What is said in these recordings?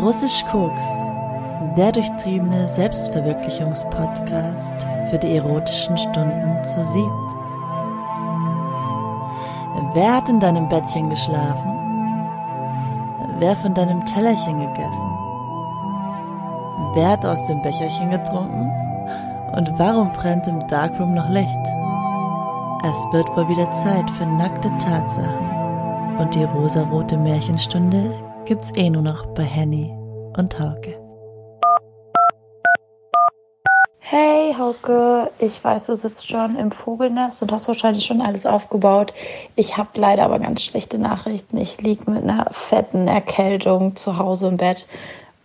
Russisch Koks, der durchtriebene Selbstverwirklichungspodcast für die erotischen Stunden zu siebt. Wer hat in deinem Bettchen geschlafen? Wer von deinem Tellerchen gegessen? Wer hat aus dem Becherchen getrunken? Und warum brennt im Darkroom noch Licht? Es wird wohl wieder Zeit für nackte Tatsachen. Und die rosarote Märchenstunde gibt's eh nur noch bei Henny und Hauke. Hey Hauke, ich weiß, du sitzt schon im Vogelnest und hast wahrscheinlich schon alles aufgebaut. Ich habe leider aber ganz schlechte Nachrichten. Ich liege mit einer fetten Erkältung zu Hause im Bett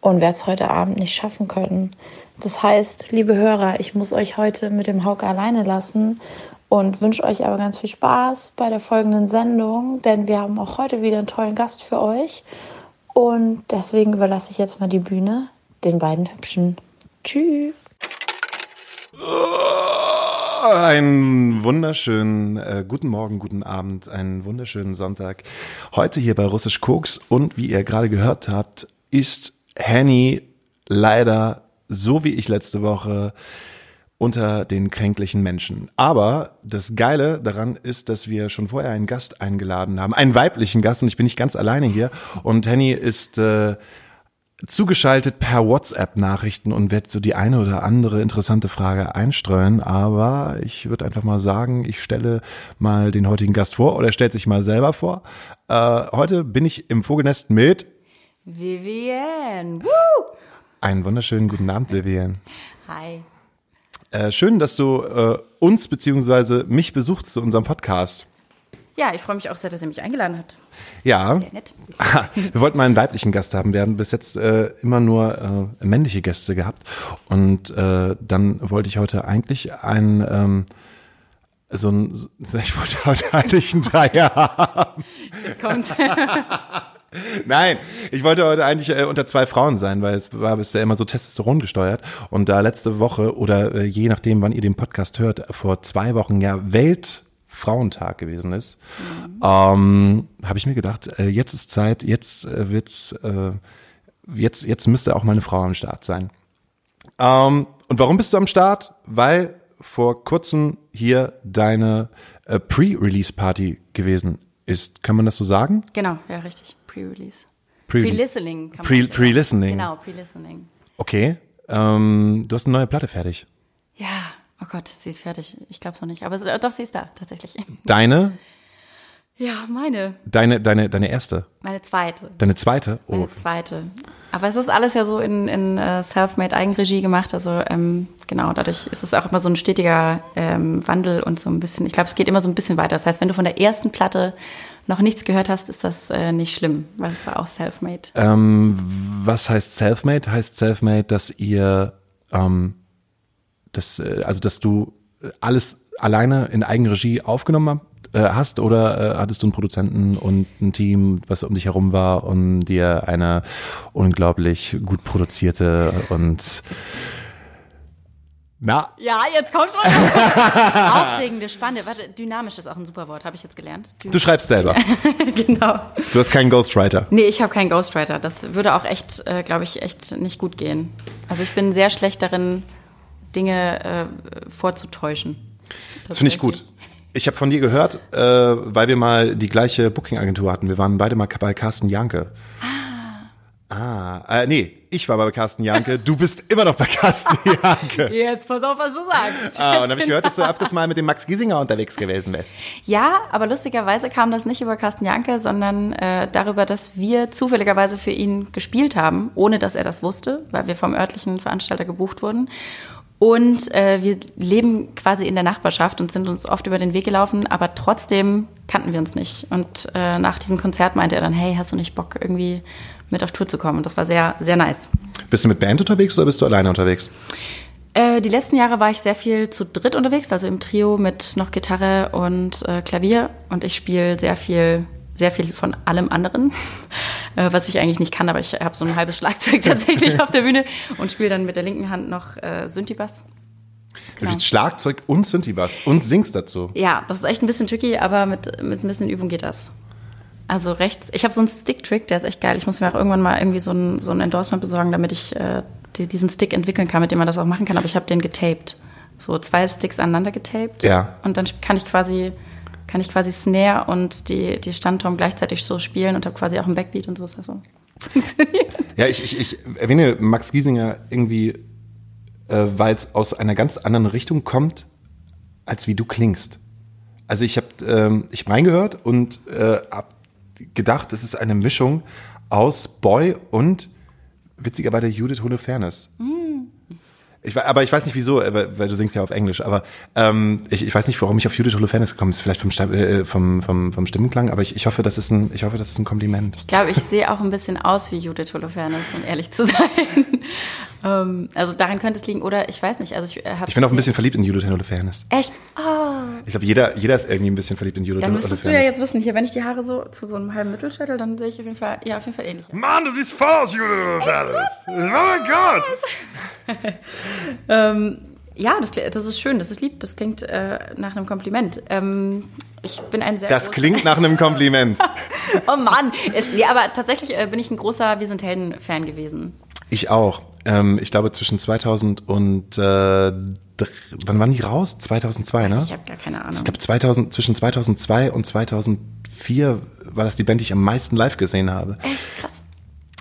und werde es heute Abend nicht schaffen können. Das heißt, liebe Hörer, ich muss euch heute mit dem Hauke alleine lassen und wünsche euch aber ganz viel Spaß bei der folgenden Sendung, denn wir haben auch heute wieder einen tollen Gast für euch. Und deswegen überlasse ich jetzt mal die Bühne den beiden Hübschen. Tschüss. Einen wunderschönen äh, guten Morgen, guten Abend, einen wunderschönen Sonntag. Heute hier bei Russisch Koks und wie ihr gerade gehört habt, ist Henny leider so wie ich letzte Woche unter den kränklichen Menschen. Aber das Geile daran ist, dass wir schon vorher einen Gast eingeladen haben, einen weiblichen Gast und ich bin nicht ganz alleine hier und Henny ist äh, zugeschaltet per WhatsApp-Nachrichten und wird so die eine oder andere interessante Frage einstreuen. Aber ich würde einfach mal sagen, ich stelle mal den heutigen Gast vor oder er stellt sich mal selber vor. Äh, heute bin ich im Vogelnest mit Vivienne. Woo! Einen wunderschönen guten Abend, Vivienne. Hi. Äh, schön, dass du äh, uns beziehungsweise mich besuchst zu unserem Podcast. Ja, ich freue mich auch sehr, dass ihr mich eingeladen habt. Ja, Sehr nett. wir wollten mal einen weiblichen Gast haben. Wir haben bis jetzt äh, immer nur äh, männliche Gäste gehabt. Und äh, dann wollte ich heute eigentlich einen, ähm, so ein, ich wollte heute eigentlich einen Dreier haben. Jetzt kommt. Nein, ich wollte heute eigentlich äh, unter zwei Frauen sein, weil es war bisher immer so Testosteron gesteuert. Und da letzte Woche oder äh, je nachdem, wann ihr den Podcast hört, vor zwei Wochen ja Weltfrauentag gewesen ist, ähm, habe ich mir gedacht, äh, jetzt ist Zeit, jetzt äh, wird's, äh, jetzt jetzt müsste auch mal eine Frau am Start sein. Ähm, und warum bist du am Start? Weil vor kurzem hier deine äh, Pre-Release-Party gewesen ist. Kann man das so sagen? genau, ja, richtig. Pre-Release. Pre-Listening. kann man Pre-. Pre-Listening. Genau, Pre-Listening. Okay. Ähm, du hast eine neue Platte fertig. Ja, oh Gott, sie ist fertig. Ich glaube es noch nicht. Aber sie- doch, sie ist da, tatsächlich. Deine, Ja, meine. deine, deine, deine erste, Meine zweite. deine zweite. Oh, Meine zweite. Aber es ist alles ja so in, in äh, Selfmade Eigenregie gemacht. Also ähm, genau, dadurch ist es auch immer so ein stetiger ähm, Wandel und so ein bisschen, ich glaube, es geht immer so ein bisschen weiter. Das heißt, wenn du von der ersten Platte noch nichts gehört hast, ist das äh, nicht schlimm, weil es war auch Selfmade. ähm, was heißt Selfmade? Heißt Selfmade, dass ihr, ähm, das, äh, also dass du äh, alles alleine in Eigenregie aufgenommen äh, hast oder äh, hattest du einen Produzenten und ein Team, was um dich herum war und dir eine unglaublich gut produzierte und na, Ja, jetzt kommt schon. Aufregende, spannende, warte, dynamisch ist auch ein super Wort, habe ich jetzt gelernt. du schreibst selber. genau. Du hast keinen Ghostwriter. Nee, ich habe keinen Ghostwriter. Das würde auch echt, äh, glaube ich, echt nicht gut gehen. Also ich bin sehr schlecht darin, Dinge äh, vorzutäuschen. Das finde ich gut. Ich habe von dir gehört, äh, weil wir mal die gleiche Booking-Agentur hatten. Wir waren beide mal bei Carsten Janke. Ah, äh, nee, ich war bei Carsten Janke. Du bist immer noch bei Carsten Janke. Jetzt pass auf, was du sagst. Ah, und habe ich gehört, dass du öfters mal mit dem Max Giesinger unterwegs gewesen bist. Ja, aber lustigerweise kam das nicht über Carsten Janke, sondern äh, darüber, dass wir zufälligerweise für ihn gespielt haben, ohne dass er das wusste, weil wir vom örtlichen Veranstalter gebucht wurden. Und äh, wir leben quasi in der Nachbarschaft und sind uns oft über den Weg gelaufen, aber trotzdem kannten wir uns nicht. Und äh, nach diesem Konzert meinte er dann, hey, hast du nicht Bock, irgendwie mit auf Tour zu kommen? Und das war sehr, sehr nice. Bist du mit Band unterwegs oder bist du alleine unterwegs? Äh, die letzten Jahre war ich sehr viel zu dritt unterwegs, also im Trio mit noch Gitarre und äh, Klavier. Und ich spiele sehr viel, sehr viel von allem anderen, äh, was ich eigentlich nicht kann, aber ich habe so ein halbes Schlagzeug tatsächlich auf der Bühne und spiele dann mit der linken Hand noch äh, Synthi-Bass. Du spielst Schlagzeug und Synthi-Bass und singst dazu. Ja, das ist echt ein bisschen tricky, aber mit, mit ein bisschen Übung geht das. Also rechts. Ich habe so einen Stick-Trick, der ist echt geil. Ich muss mir auch irgendwann mal irgendwie so ein, so ein Endorsement besorgen, damit ich äh, die, diesen Stick entwickeln kann, mit dem man das auch machen kann. Aber ich habe den getaped. So zwei Sticks aneinander getaped. Ja. Und dann kann ich quasi kann ich quasi Snare und die, die Standtom gleichzeitig so spielen und habe quasi auch einen Backbeat und so. Ist das so. Funktioniert. Ja, ich, ich, ich erwähne Max Giesinger irgendwie, äh, weil es aus einer ganz anderen Richtung kommt, als wie du klingst. Also ich habe ähm, ich hab reingehört und äh, hab gedacht, es ist eine Mischung aus Boy und witzigerweise Judith Holofernes. Ich, aber ich weiß nicht wieso, äh, weil du singst ja auf Englisch, aber ähm, ich, ich weiß nicht, warum ich auf Judith Holofernes gekommen ist, vielleicht vom, Stamm- äh, vom, vom, vom Stimmenklang, aber ich, ich hoffe, das ist ein, ich hoffe, das ist ein Kompliment. Ich glaube, ich sehe auch ein bisschen aus wie Judith Holofernes, um ehrlich zu sein. ähm, also daran könnte es liegen. Oder ich weiß nicht. Also ich, äh, Ich bin auch ein bisschen verliebt in Judith Holofernes. Echt? Ah. Ich glaube, jeder, jeder ist irgendwie ein bisschen verliebt in Judith Dann Holofernes. müsstest du ja jetzt wissen, hier, wenn ich die Haare so zu so einem halben Mittelschädel, dann sehe ich auf jeden Fall, ja, auf jeden Fall ähnlich. Mann, du siehst voll aus, Judith Holofernes. Oh mein Gott. Ja, das, das ist schön, das ist lieb, das klingt äh, nach einem Kompliment. Ähm, ich bin ein sehr Das klingt nach einem Kompliment. Oh Mann, es, nee, aber tatsächlich äh, bin ich ein großer Wir sind Helden-Fan gewesen. Ich auch. Ähm, ich glaube, zwischen 2000 und, äh, wann waren die raus? 2002, ne? Ich habe gar keine Ahnung. Ich glaube, 2000, zwischen 2002 und 2004 war das die Band, die ich am meisten live gesehen habe. Echt krass.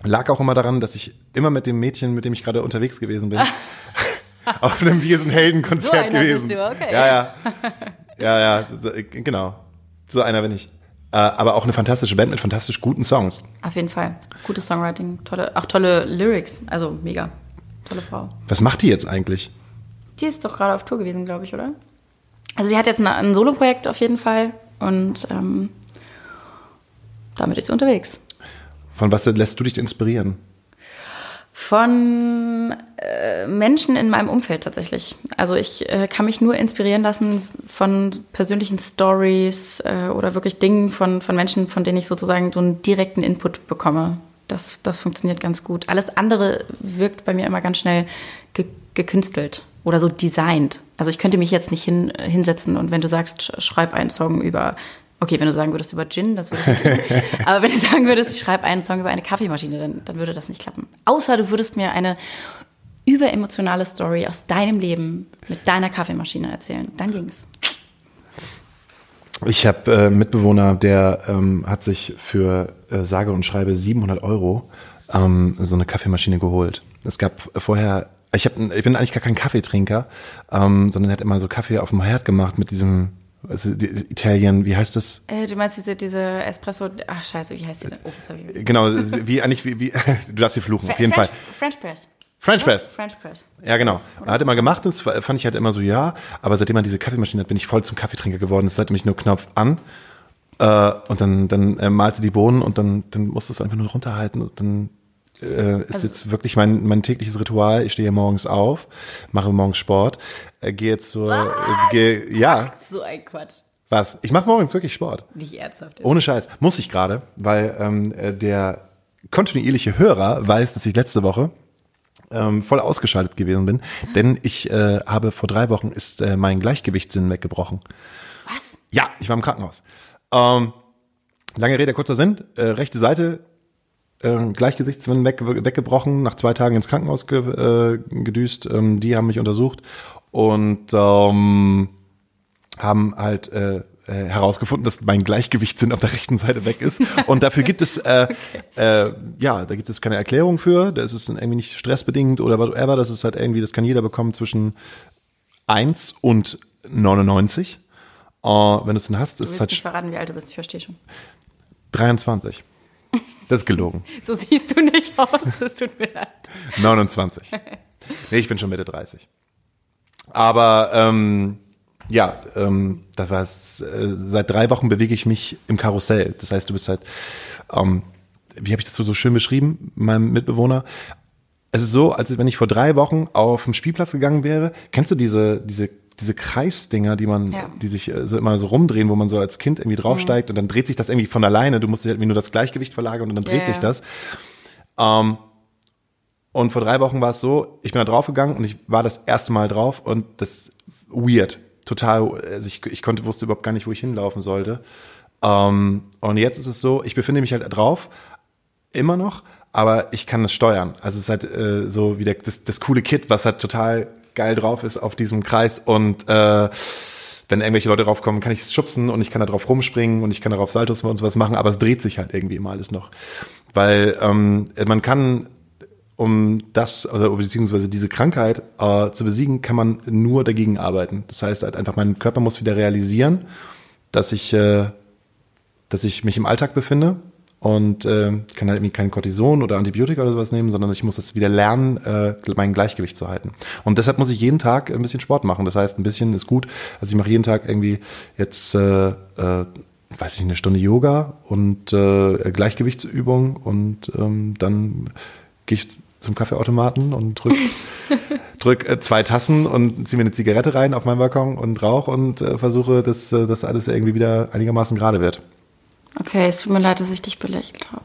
Lag auch immer daran, dass ich immer mit dem Mädchen, mit dem ich gerade unterwegs gewesen bin, auf einem Wir sind Helden-Konzert So gewesen. bist du, okay. Ja, ja. Ja, ja, so, genau. So einer bin ich. Äh, aber auch eine fantastische Band mit fantastisch guten Songs. Auf jeden Fall. Gutes Songwriting, tolle, auch tolle Lyrics. Also mega. Tolle Frau. Was macht die jetzt eigentlich? Die ist doch gerade auf Tour gewesen, glaube ich, oder? Also sie hat jetzt eine, ein Soloprojekt auf jeden Fall und ähm, damit ist sie unterwegs. Von was lässt du dich inspirieren? Von äh, Menschen in meinem Umfeld tatsächlich. Also ich äh, kann mich nur inspirieren lassen von persönlichen Stories äh, oder wirklich Dingen von, von Menschen, von denen ich sozusagen so einen direkten Input bekomme. Das, das funktioniert ganz gut. Alles andere wirkt bei mir immer ganz schnell ge gekünstelt oder so designt. Also ich könnte mich jetzt nicht hin, hinsetzen und wenn du sagst, sch- schreib einen Song über, okay, wenn du sagen würdest über Gin, das würde gehen. Aber wenn du sagen würdest, ich schreibe einen Song über eine Kaffeemaschine, dann, dann würde das nicht klappen. Außer du würdest mir eine überemotionale Story aus deinem Leben mit deiner Kaffeemaschine erzählen. Dann ging's. Ich habe äh, einen Mitbewohner, der ähm, hat sich für äh, sage und schreibe 700 Euro ähm, so eine Kaffeemaschine geholt. Es gab vorher, ich, hab, ich bin eigentlich gar kein Kaffeetrinker, ähm, sondern er hat immer so Kaffee auf dem Herd gemacht mit diesem also Italien, wie heißt das? Äh, du meinst diese, diese Espresso, ach scheiße, wie heißt die denn? Oh, sorry. Genau, wie eigentlich wie, wie du darfst sie fluchen, auf jeden French, Fall. French Press. French Press. French Press. Ja, genau. Er hat immer gemacht, das fand ich halt immer so, ja, aber seitdem er diese Kaffeemaschine hat, bin ich voll zum Kaffeetrinker geworden. Das ist halt nämlich nur Knopf an äh, und dann, dann äh, malte die Bohnen und dann, dann musst du es einfach nur runterhalten und dann äh, ist Also- jetzt wirklich mein, mein tägliches Ritual. Ich stehe morgens auf, mache morgens Sport, äh, gehe zur, äh, gehe, ja, So ein Quatsch. was? Ich mache morgens wirklich Sport. Nicht ernsthaft. Ohne Scheiß. Muss ich gerade, weil ähm, äh, der kontinuierliche Hörer weiß, dass ich letzte Woche ähm, voll ausgeschaltet gewesen bin, denn ich äh, habe vor drei Wochen ist äh, mein Gleichgewichtssinn weggebrochen. Was? Ja, ich war im Krankenhaus. Ähm, lange Rede, kurzer Sinn. Äh, rechte Seite, äh, Gleichgewichtssinn weg, weggebrochen, nach zwei Tagen ins Krankenhaus ge, äh, gedüst. Ähm, die haben mich untersucht und ähm, haben halt äh, äh, herausgefunden, dass mein Gleichgewichtssinn auf der rechten Seite weg ist. Und dafür gibt es, äh, äh, ja, da gibt es keine Erklärung für. Da ist es dann irgendwie nicht stressbedingt oder whatever. Das ist halt irgendwie, das kann jeder bekommen zwischen 1 und 99. Äh, wenn du es dann hast, Du ist es willst halt nicht verraten, wie alt du bist, ich verstehe schon. 23. Das ist gelogen. So siehst du nicht aus, es tut mir leid. 29. Nee, ich bin schon Mitte 30. Aber ähm, ja, ähm, das war es. Äh, seit drei Wochen bewege ich mich im Karussell. Das heißt, du bist halt, ähm, wie habe ich das so, so schön beschrieben, meinem Mitbewohner? Es ist so, als wenn ich vor drei Wochen auf den Spielplatz gegangen wäre. Kennst du diese, diese, diese Kreisdinger, die man, Ja. die sich äh, so immer so rumdrehen, wo man so als Kind irgendwie draufsteigt und dann dreht sich das irgendwie von alleine. Du musst halt irgendwie nur das Gleichgewicht verlagern und dann dreht Ja, sich das. Ähm, und vor drei Wochen war es so, ich bin da draufgegangen und ich war das erste Mal drauf und das weird, total, also ich, ich konnte, wusste überhaupt gar nicht, wo ich hinlaufen sollte. Ähm, und jetzt ist es so, ich befinde mich halt drauf, immer noch, aber ich kann das steuern. Also es ist halt äh, so wie der, das, das coole Kit, was halt total geil drauf ist auf diesem Kreis und äh, wenn irgendwelche Leute draufkommen, kann ich es schubsen und ich kann da drauf rumspringen und ich kann darauf Saltos und sowas machen, aber es dreht sich halt irgendwie immer alles noch. Weil ähm, man kann, um das, oder beziehungsweise diese Krankheit äh, zu besiegen, kann man nur dagegen arbeiten. Das heißt halt einfach, mein Körper muss wieder realisieren, dass ich, äh, dass ich mich im Alltag befinde und äh, kann halt irgendwie kein Cortison oder Antibiotika oder sowas nehmen, sondern ich muss das wieder lernen, äh, mein Gleichgewicht zu halten. Und deshalb muss ich jeden Tag ein bisschen Sport machen. Das heißt, ein bisschen ist gut. Also ich mache jeden Tag irgendwie jetzt, äh, äh, weiß ich, eine Stunde Yoga und äh, Gleichgewichtsübung und ähm, dann gehe ich zum Kaffeeautomaten und drück, drück äh, zwei Tassen und ziehe mir eine Zigarette rein auf meinem Balkon und rauch und äh, versuche, dass äh, das alles irgendwie wieder einigermaßen gerade wird. Okay, es tut mir leid, dass ich dich belächelt habe.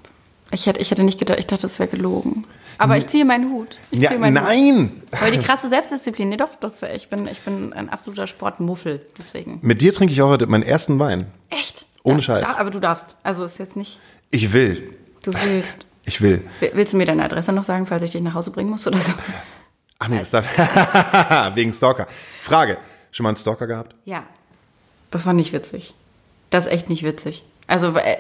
Ich hätte, ich hätte nicht gedacht, ich dachte, das wäre gelogen. Aber ich ziehe meinen Hut. Ich Ja, ziehe meinen Hut. nein! Weil die krasse Selbstdisziplin, nee doch, das wär, ich, bin, ich bin ein absoluter Sportmuffel, deswegen. Mit dir trinke ich auch heute meinen ersten Wein. Echt? Ohne Da- Scheiß. Da, aber du darfst. Also ist jetzt nicht, Ich will. du willst. Ich will. Will- Willst du mir deine Adresse noch sagen, falls ich dich nach Hause bringen muss oder so? Ach nee, das darf, wegen Stalker. Frage. Schon mal einen Stalker gehabt? Ja. Das war nicht witzig. Das ist echt nicht witzig. Also äh,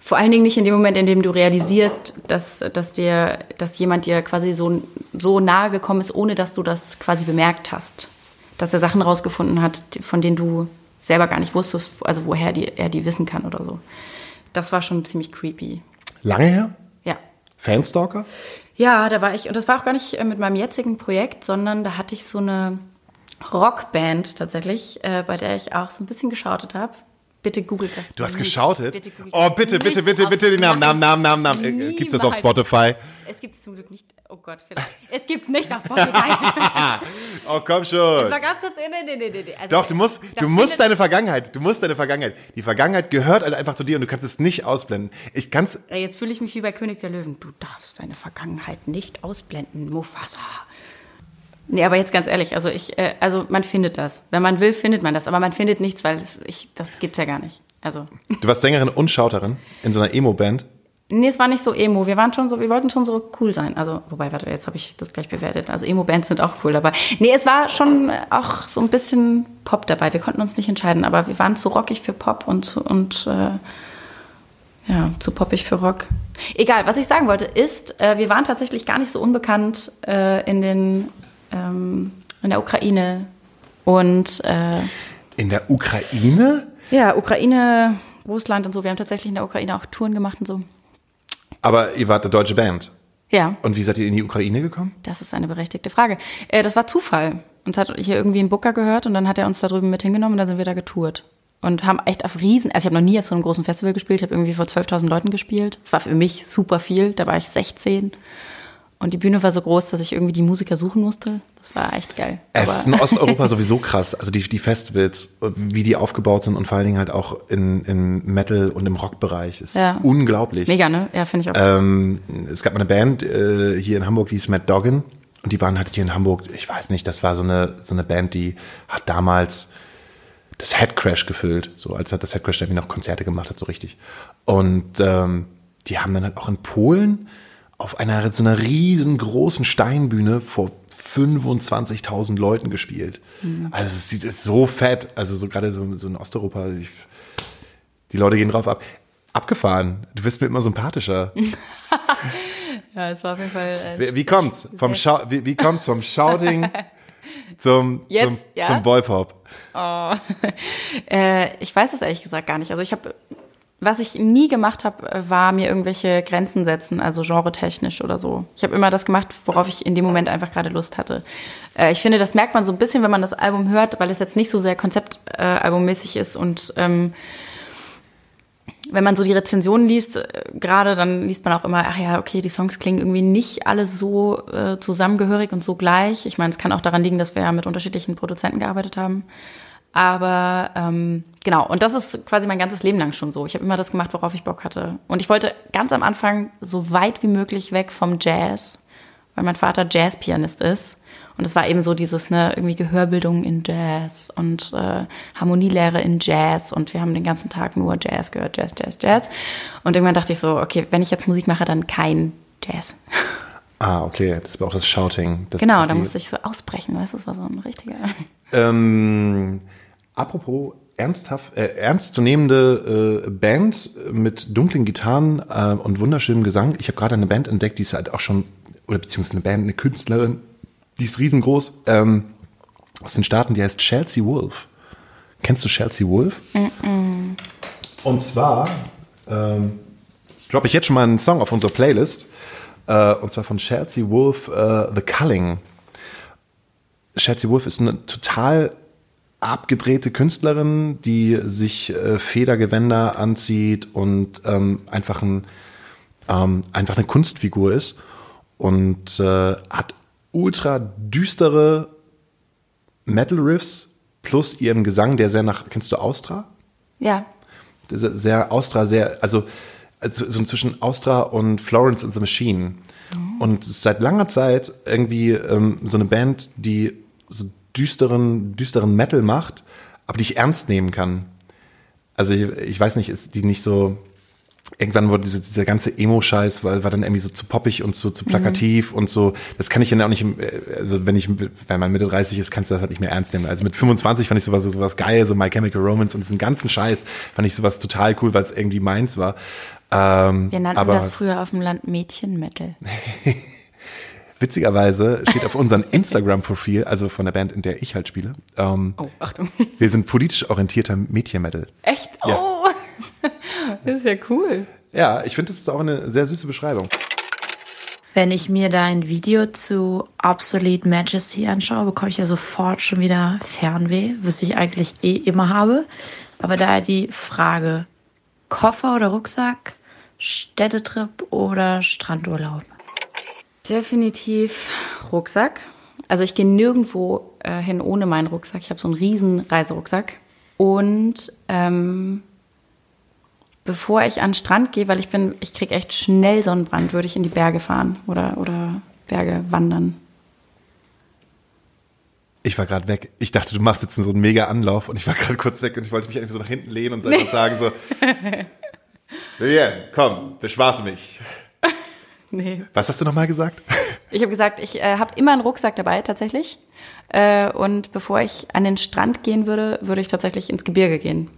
vor allen Dingen nicht in dem Moment, in dem du realisierst, dass, dass, dir, dass jemand dir quasi so, so nahe gekommen ist, ohne dass du das quasi bemerkt hast. Dass er Sachen rausgefunden hat, von denen du selber gar nicht wusstest, also woher die, er die wissen kann oder so. Das war schon ziemlich creepy. Lange her? Ja. Fanstalker? Ja, da war ich, und das war auch gar nicht äh, mit meinem jetzigen Projekt, sondern da hatte ich so eine Rockband tatsächlich, äh, bei der ich auch so ein bisschen geschautet habe. Bitte googelt das. Du hast geschautet? Bitte oh, das bitte, bitte, bitte, bitte den Namen, Namen, Namen, Namen, Namen. Äh, Niemals. Gibt's das auf Spotify? Es gibt es zum Glück nicht. Oh Gott, vielleicht. Es gibt's nicht auf Spotify. Oh, komm Das schon. war ganz kurz. Nee, nee, nee, nee, nee. Also, Doch, du musst, das du musst deine Vergangenheit, du musst deine Vergangenheit. Die Vergangenheit gehört halt einfach zu dir und du kannst es nicht ausblenden. Ich kann's, Jetzt fühle ich mich wie bei König der Löwen. Du darfst deine Vergangenheit nicht ausblenden, Mufasa. Nee, aber jetzt ganz ehrlich, also ich, äh, also man findet das. Wenn man will, findet man das. Aber man findet nichts, weil das, ich, das gibt's ja gar nicht. Also. du warst Sängerin und Schauterin in so einer Emo-Band. Nee, es war nicht so Emo. Wir waren schon so, wir wollten schon so cool sein. Also, wobei, warte, jetzt habe ich das gleich bewertet. Also Emo-Bands sind auch cool dabei. Nee, es war schon auch so ein bisschen Pop dabei. Wir konnten uns nicht entscheiden, aber wir waren zu rockig für Pop und zu, und äh, ja, zu poppig für Rock. Egal, was ich sagen wollte, ist, äh, wir waren tatsächlich gar nicht so unbekannt äh, in den ähm, in der Ukraine und äh, In der Ukraine? ja, Ukraine, Russland und so. Wir haben tatsächlich in der Ukraine auch Touren gemacht und so. Aber ihr wart eine deutsche Band. Ja. Und wie seid ihr in die Ukraine gekommen? Das ist eine berechtigte Frage. Äh, das war Zufall. Uns hat hier irgendwie ein Booker gehört und dann hat er uns da drüben mit hingenommen und dann sind wir da getourt. Und haben echt auf riesen, also ich habe noch nie auf so einem großen Festival gespielt, ich habe irgendwie vor 12.000 Leuten gespielt. Das war für mich super viel, da war ich 16. Und die Bühne war so groß, dass ich irgendwie die Musiker suchen musste. Das war echt geil. Es ist in Osteuropa sowieso krass. Also die, die Festivals, wie die aufgebaut sind und vor allen Dingen halt auch in, in Metal- und im Rockbereich. ist Ja. unglaublich. Mega, ne? Ja, finde ich auch. Ähm, es gab mal eine Band äh, hier in Hamburg, die hieß Mad Doggin. Und die waren halt hier in Hamburg, ich weiß nicht, das war so eine, so eine Band, die hat damals das Headcrash gefüllt. So als hat das Headcrash irgendwie noch Konzerte gemacht hat, so richtig. Und ähm, die haben dann halt auch in Polen auf einer so einer riesengroßen Steinbühne vor 25.000 Leuten gespielt. Also es sieht ist so fett, also so gerade so, so in Osteuropa, ich, die Leute gehen drauf ab. Abgefahren. Du wirst mir immer sympathischer. ja, es war auf jeden Fall. Äh, Wie, wie kommt's vom Schau wie, wie kommt's vom Shouting zum Jetzt, zum, ja? zum Boypop? Äh, ich weiß das ehrlich gesagt gar nicht. Also ich habe, was ich nie gemacht habe, war mir irgendwelche Grenzen setzen, also genretechnisch oder so. Ich habe immer das gemacht, worauf ich in dem Moment einfach gerade Lust hatte. Äh, ich finde, das merkt man so ein bisschen, wenn man das Album hört, weil es jetzt nicht so sehr konzeptalbummäßig ist und ähm, wenn man so die Rezensionen liest, äh, gerade dann liest man auch immer, ach ja, okay, die Songs klingen irgendwie nicht alle so äh, zusammengehörig und so gleich. Ich meine, es kann auch daran liegen, dass wir ja mit unterschiedlichen Produzenten gearbeitet haben. Aber ähm, genau, und das ist quasi mein ganzes Leben lang schon so. Ich habe immer das gemacht, worauf ich Bock hatte. Und ich wollte ganz am Anfang so weit wie möglich weg vom Jazz, weil mein Vater Jazzpianist ist. Und es war eben so dieses, ne, irgendwie Gehörbildung in Jazz und äh, Harmonielehre in Jazz und wir haben den ganzen Tag nur Jazz gehört, Jazz, Jazz, Jazz. Und irgendwann dachte ich so, okay, wenn ich jetzt Musik mache, dann kein Jazz. Ah, okay, das war auch das Shouting. Das genau, da musste ich so ausbrechen, weißt du, das war so ein richtiger. Ähm, apropos ernsthaft, äh, ernstzunehmende äh, Band mit dunklen Gitarren äh, und wunderschönem Gesang. Ich habe gerade eine Band entdeckt, die ist halt auch schon, oder beziehungsweise eine Band, eine Künstlerin, die ist riesengroß. Ähm, aus den Staaten, die heißt Chelsea Wolf. Kennst du Chelsea Wolf? Und zwar ähm, droppe ich jetzt schon mal einen Song auf unserer Playlist. Äh, und zwar von Chelsea Wolf, äh, The Culling. Chelsea Wolf ist eine total abgedrehte Künstlerin, die sich äh, Federgewänder anzieht und ähm, einfach, ein, ähm, einfach eine Kunstfigur ist und äh, hat ultra düstere Metal-Riffs plus ihren Gesang, der sehr nach, kennst du Austra? Ja. sehr, sehr Austra, sehr, also, also so zwischen Austra und Florence and the Machine. Und es ist seit langer Zeit irgendwie ähm, so eine Band, die so düsteren, düsteren Metal macht, aber die ich ernst nehmen kann. Also ich, ich weiß nicht, ist die nicht so. Irgendwann wurde diese, dieser ganze Emo-Scheiß, war, war dann irgendwie so zu poppig und so zu plakativ und so. Das kann ich dann auch nicht, also wenn ich, wenn man Mitte 30 ist, kannst du das halt nicht mehr ernst nehmen. Also mit 25 fand ich sowas, sowas geil, so My Chemical Romance und diesen ganzen Scheiß fand ich sowas total cool, weil es irgendwie meins war. Ähm, Wir nannten aber das früher auf dem Land Mädchen-Metal. witzigerweise steht auf unserem Instagram-Profil, also von der Band, in der ich halt spiele, ähm, Oh, Achtung. wir sind politisch orientierter Mädchen-Metal. Echt? Ja. Oh. Das ist ja cool. Ja, ich finde, das ist auch eine sehr süße Beschreibung. Wenn ich mir dein Video zu Obsolete Majesty anschaue, bekomme ich ja sofort schon wieder Fernweh, was ich eigentlich eh immer habe. Aber daher die Frage, Koffer oder Rucksack, Städtetrip oder Strandurlaub? Definitiv Rucksack. Also ich gehe nirgendwo äh, hin ohne meinen Rucksack. Ich habe so einen riesen Reiserucksack. Und ähm, bevor ich an den Strand gehe, weil ich bin, ich kriege echt schnell Sonnenbrand, würde ich in die Berge fahren oder, oder Berge wandern. Ich war gerade weg. Ich dachte, du machst jetzt so einen mega Anlauf und ich war gerade kurz weg und ich wollte mich einfach so nach hinten lehnen und einfach sagen so, Vivian, komm, beschwarze mich. Nee. Was hast du nochmal gesagt? Ich habe gesagt, ich äh, habe immer einen Rucksack dabei tatsächlich. Äh, und bevor ich an den Strand gehen würde, würde ich tatsächlich ins Gebirge gehen.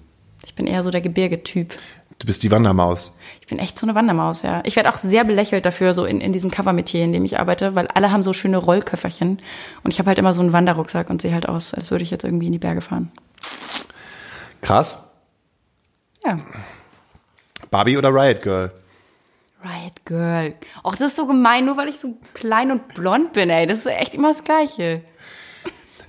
Ich bin eher so der Gebirgetyp. Du bist die Wandermaus. Ich bin echt so eine Wandermaus, ja. Ich werde auch sehr belächelt dafür, so in, in diesem Covermetier, in dem ich arbeite, weil alle haben so schöne Rollköfferchen. Und ich habe halt immer so einen Wanderrucksack und sehe halt aus, als würde ich jetzt irgendwie in die Berge fahren. Krass. Ja. Barbie oder Riot Girl? Riot Girl. Och, das ist so gemein, nur weil ich so klein und blond bin, ey. Das ist echt immer das Gleiche.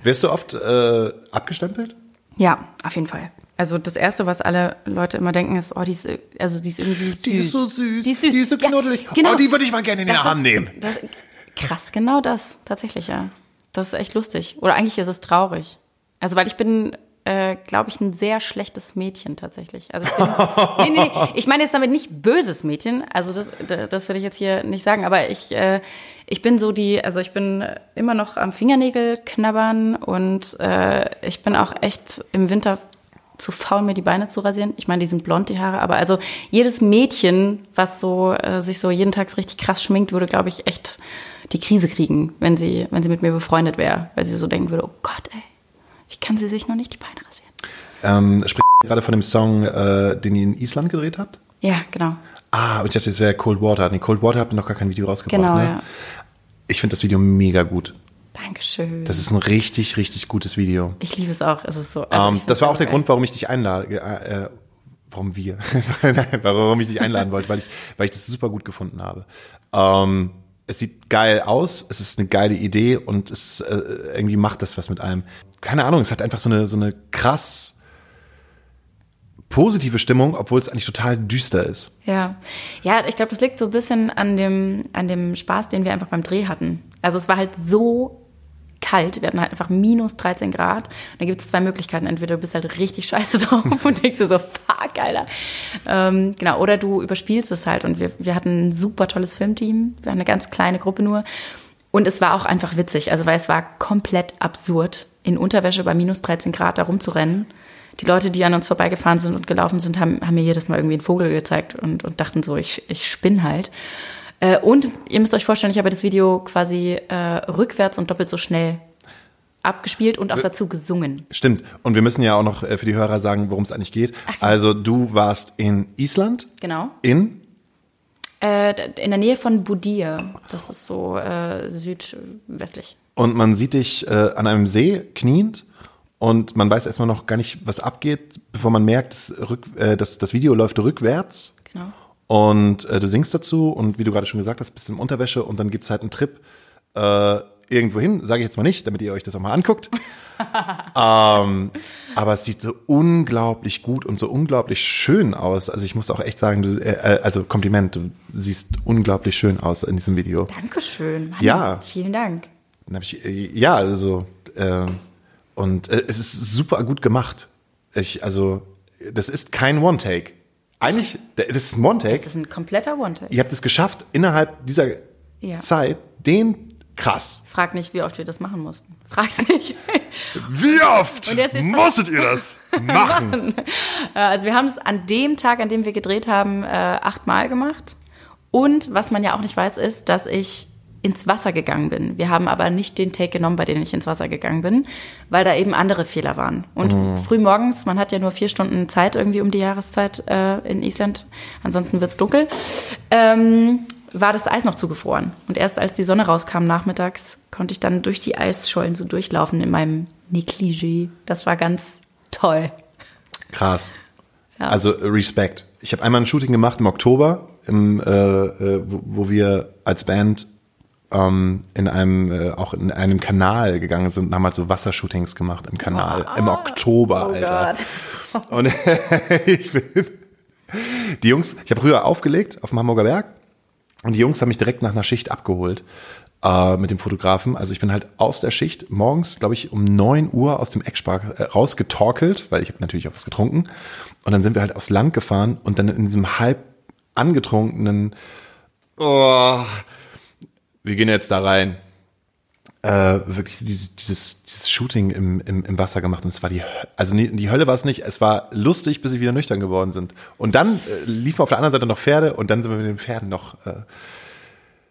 Wirst du oft äh, abgestempelt? Ja, auf jeden Fall. Also das Erste, was alle Leute immer denken, ist, oh, die ist, also die ist irgendwie süß. Die ist so süß, Die ist süß. die ist so Ja, knuddelig. genau. Oh, die würde ich mal gerne in den Arm nehmen. Das, krass, genau das. Tatsächlich, ja. Das ist echt lustig. Oder eigentlich ist es traurig. Also, weil ich bin, äh, glaube ich, ein sehr schlechtes Mädchen tatsächlich. Also ich bin, nee, nee. Ich meine jetzt damit nicht böses Mädchen. Also das, das will ich jetzt hier nicht sagen. Aber ich, äh, ich bin so die, also ich bin immer noch am Fingernägel knabbern und äh, ich bin auch echt im Winter zu faul, mir die Beine zu rasieren. Ich meine, die sind blond, die Haare, aber also jedes Mädchen, was so äh, sich so jeden Tag richtig krass schminkt, würde, glaube ich, echt die Krise kriegen, wenn sie, wenn sie mit mir befreundet wäre, weil sie so denken würde, oh Gott, ey, wie kann sie sich noch nicht die Beine rasieren? Ähm, spricht gerade von dem Song, äh, den ihr in Island gedreht habt? Ja, genau. Ah, und ich dachte, das wäre Cold Water. Nee, Cold Water habt ihr noch gar kein Video rausgebracht, Genau, ne? ja. Ich finde das Video mega gut. Dankeschön. Das ist ein richtig, richtig gutes Video. ich liebe es auch. Es ist so. also Ähm, ich das war auch der geil. Grund, warum ich dich einlade, äh, äh, warum wir, Nein, warum ich dich einladen wollte, weil ich, weil ich das super gut gefunden habe. Ähm, es sieht geil aus, es ist eine geile Idee und es äh, irgendwie macht das was mit einem. Keine Ahnung, es hat einfach so eine so eine krass positive Stimmung, obwohl es eigentlich total düster ist. Ja, ja, ich glaube, das liegt so ein bisschen an dem, an dem Spaß, den wir einfach beim Dreh hatten. Also es war halt so kalt, wir hatten halt einfach minus 13 Grad. Und da gibt es zwei Möglichkeiten. Entweder du bist halt richtig scheiße drauf und denkst dir so, fuck, Alter. Ähm, genau, oder du überspielst es halt. Und wir, wir hatten ein super tolles Filmteam. Wir hatten eine ganz kleine Gruppe nur. Und es war auch einfach witzig, also weil es war komplett absurd, in Unterwäsche bei minus 13 Grad da rumzurennen. Die Leute, die an uns vorbeigefahren sind und gelaufen sind, haben, haben mir jedes Mal irgendwie einen Vogel gezeigt und, und dachten so, ich, ich spinn halt. Äh, und ihr müsst euch vorstellen, ich habe das Video quasi äh, rückwärts und doppelt so schnell abgespielt und auch dazu gesungen. Stimmt. Und wir müssen ja auch noch äh, für die Hörer sagen, worum es eigentlich geht. Also du warst in Island, Genau. in Äh, in der Nähe von Budir. Das ist so äh, südwestlich. und man sieht dich äh, an einem See kniend und man weiß erstmal noch gar nicht, was abgeht, bevor man merkt, dass, rück, äh, dass das Video läuft rückwärts Genau. und äh, du singst dazu und wie du gerade schon gesagt hast, bist in Unterwäsche und dann gibt's halt einen Trip äh, irgendwo hin, sage ich jetzt mal nicht, damit ihr euch das auch mal anguckt. ähm, aber es sieht so unglaublich gut und so unglaublich schön aus. Also ich muss auch echt sagen, du, äh, also Kompliment, du siehst unglaublich schön aus in diesem Video. Dankeschön. Mann, Ja. Vielen Dank. Dann hab ich, äh, ja, also äh, und äh, es ist super gut gemacht. Ich, also das ist kein One-Take. Eigentlich, das ist ein One-Take. Das ist ein kompletter One-Take. Ihr habt es geschafft, innerhalb dieser Ja. Zeit den krass. Frag nicht, wie oft wir das machen mussten. Frag's nicht. Wie oft musstet ihr das machen? Äh, Also wir haben es an dem Tag, an dem wir gedreht haben, äh, achtmal gemacht. Und was man ja auch nicht weiß, ist, dass ich ins Wasser gegangen bin. Wir haben aber nicht den Take genommen, bei dem ich ins Wasser gegangen bin, weil da eben andere Fehler waren. Und früh morgens, man hat ja nur vier Stunden Zeit irgendwie um die Jahreszeit äh, in Island, ansonsten wird's dunkel, ähm, war das Eis noch zugefroren. Und erst als die Sonne rauskam nachmittags, konnte ich dann durch die Eisschollen so durchlaufen in meinem Negligé. Das war ganz toll. Krass. Also äh, Respekt. Ich habe einmal ein Shooting gemacht im Oktober, im, äh, äh, wo, wo wir als Band ähm, in einem äh, auch in einem Kanal gegangen sind und haben halt so Wassershootings gemacht im Kanal im Oktober, Oh Alter. Und ich bin die Jungs, ich habe früher aufgelegt auf dem Hamburger Berg und die Jungs haben mich direkt nach einer Schicht abgeholt äh, mit dem Fotografen. Also ich bin halt aus der Schicht morgens, glaube ich, um 9 Uhr aus dem Eckspar äh, rausgetorkelt, weil ich habe natürlich auch was getrunken. Und dann sind wir halt aufs Land gefahren und dann in diesem halb angetrunkenen, oh, wir gehen jetzt da rein. Äh, wirklich dieses, dieses, dieses Shooting im, im, im Wasser gemacht und es war die, also die Hölle war es nicht, es war lustig, bis sie wieder nüchtern geworden sind. Und dann äh, liefen auf der anderen Seite noch Pferde und dann sind wir mit den Pferden noch, äh,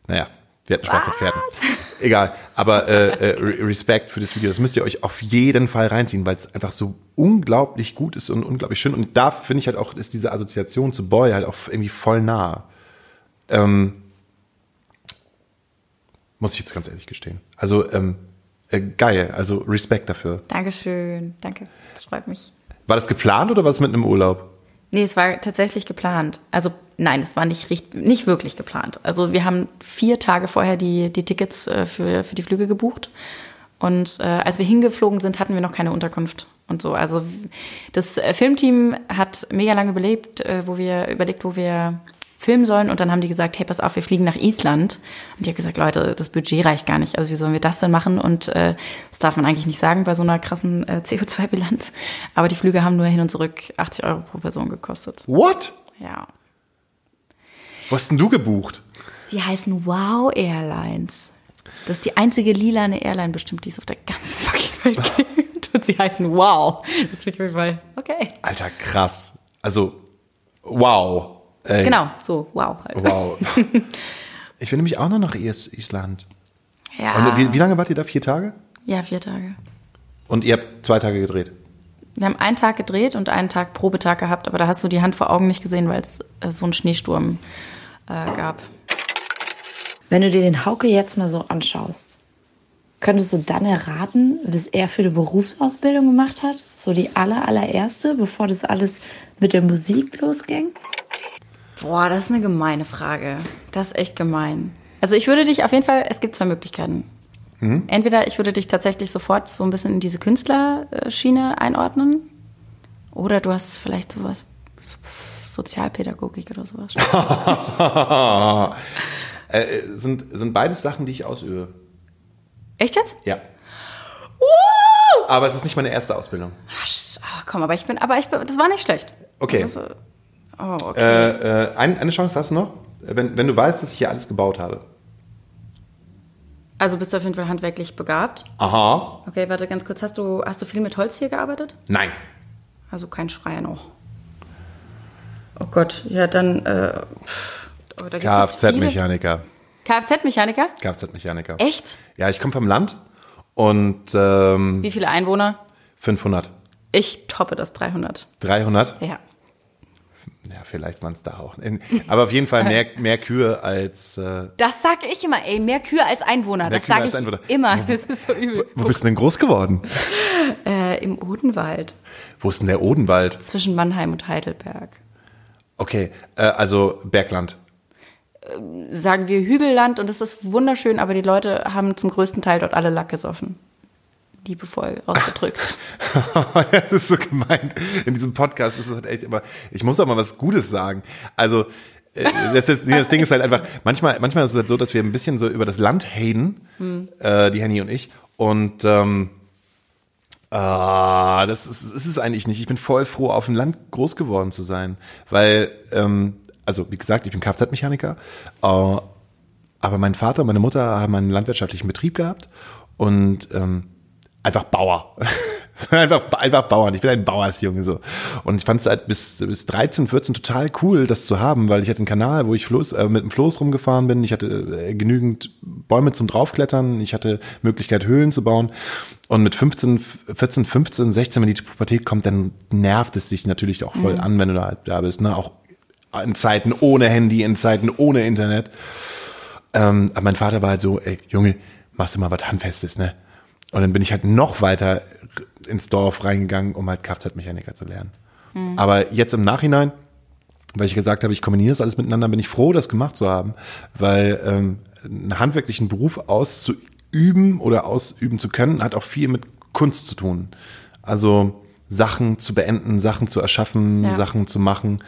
naja, wir hatten Spaß mit Pferden. Egal, aber äh, äh, Re- Respekt für das Video, das müsst ihr euch auf jeden Fall reinziehen, weil es einfach so unglaublich gut ist und unglaublich schön. Und da finde ich halt auch, ist diese Assoziation zu Boy halt auch irgendwie voll nah. Ähm, muss ich jetzt ganz ehrlich gestehen. Also ähm, äh, geil, also Respekt dafür. Dankeschön, danke. Das freut mich. War das geplant oder war es mit einem Urlaub? Nee, es war tatsächlich geplant. Also nein, es war nicht, richt- nicht wirklich geplant. Also wir haben vier Tage vorher die, die Tickets äh, für, für die Flüge gebucht. Und äh, als wir hingeflogen sind, hatten wir noch keine Unterkunft und so. Also das äh, Filmteam hat mega lange überlebt, äh, wo wir überlegt, wo wir filmen sollen. Und dann haben die gesagt, hey, pass auf, wir fliegen nach Island. Und ich habe gesagt, Leute, das Budget reicht gar nicht. Also wie sollen wir das denn machen? Und äh, das darf man eigentlich nicht sagen bei so einer krassen äh, CO2-Bilanz. Aber die Flüge haben nur hin und zurück 80 Euro pro Person gekostet. What? Ja. Wo hast denn du gebucht? Die heißen Wow Airlines. Das ist die einzige lilane Airline bestimmt, die es auf der ganzen fucking Welt gibt. Und sie heißen Wow. Das finde ich auf jeden Fall okay. Alter, krass. Also, wow. Ey, Genau, so Wow halt. Wow. ich will nämlich auch noch nach Is Island. Ja. Und wie, wie lange wart ihr da? Vier Tage? ja, vier Tage. Und ihr habt zwei Tage gedreht. Wir haben einen Tag gedreht und einen Tag Probetag gehabt, aber da hast du die Hand vor Augen nicht gesehen, weil es äh, so einen Schneesturm äh, gab. Wenn du dir den Hauke jetzt mal so anschaust, könntest du dann erraten, was er für eine Berufsausbildung gemacht hat? So die aller, allererste, bevor das alles mit der Musik losging? Boah, das ist eine gemeine Frage. Das ist echt gemein. Also ich würde dich auf jeden Fall, es gibt zwei Möglichkeiten. Entweder ich würde dich tatsächlich sofort so ein bisschen in diese Künstlerschiene einordnen. Oder du hast vielleicht sowas, Sozialpädagogik oder sowas. äh, sind, sind beides Sachen, die ich ausübe. Echt jetzt? Ja. Aber es ist nicht meine erste Ausbildung. Ach, ah, komm, aber ich bin, aber ich bin, das war nicht schlecht. Okay. Also, oh, okay. Äh, äh, ein, eine Chance hast du noch, wenn, wenn du weißt, dass ich hier alles gebaut habe. Also bist du auf jeden Fall handwerklich begabt. Aha. Okay, warte ganz kurz. Hast du, hast du viel mit Holz hier gearbeitet? Nein. Also kein Schreier noch. Oh Gott, ja dann. Äh, oh, da Kfz-Mechaniker. Kfz-Mechaniker? Kfz-Mechaniker. Echt? Ja, ich komme vom Land und ähm, Wie viele Einwohner? 500. Ich toppe das 300. 300? Ja. Ja, vielleicht waren es da auch. In, aber auf jeden Fall mehr, mehr Kühe als. Äh, Das sag ich immer, ey. Mehr Kühe als Einwohner. Das sage ich Einwohner. immer. Das ist so übel. wo bist du denn groß geworden? Äh, Im Odenwald. Wo ist denn der Odenwald? Zwischen Mannheim und Heidelberg. Okay, äh, also Bergland. Sagen wir Hügelland und es ist wunderschön, aber die Leute haben zum größten Teil dort alle Lack gesoffen. Liebevoll ausgedrückt. das ist so gemeint. In diesem Podcast ist es halt echt immer. Ich muss auch mal was Gutes sagen. Also äh, das, ist, das Ding ist halt einfach. Manchmal, manchmal ist es halt so, dass wir ein bisschen so über das Land haten, äh, die Henny und ich. Und ähm, ah, das ist, ist es eigentlich nicht. Ich bin voll froh, auf dem Land groß geworden zu sein, weil ähm, also wie gesagt, ich bin Kfz-Mechaniker. Äh, aber mein Vater und meine Mutter haben einen landwirtschaftlichen Betrieb gehabt und ähm, einfach Bauer. einfach, einfach Bauern. Ich bin ein Bauersjunge so. Und ich fand es halt bis, bis 13, 14 total cool, das zu haben, weil ich hatte einen Kanal, wo ich Floß, äh, mit dem Floß rumgefahren bin. Ich hatte äh, genügend Bäume zum draufklettern. Ich hatte Möglichkeit, Höhlen zu bauen. Und mit 15, 14, 15, 16, wenn die Pubertät kommt, dann nervt es dich natürlich auch voll an, wenn du da, halt da bist. Ne? Auch in Zeiten ohne Handy, in Zeiten ohne Internet. Ähm, aber mein Vater war halt so, ey, Junge, machst du mal was Handfestes, ne? Und dann bin ich halt noch weiter ins Dorf reingegangen, um halt Kfz-Mechaniker zu lernen. Aber jetzt im Nachhinein, weil ich gesagt habe, ich kombiniere das alles miteinander, bin ich froh, das gemacht zu haben, weil ähm, einen handwerklichen Beruf auszuüben oder ausüben zu können, hat auch viel mit Kunst zu tun. Also Sachen zu beenden, Sachen zu erschaffen, Ja. Sachen zu machen.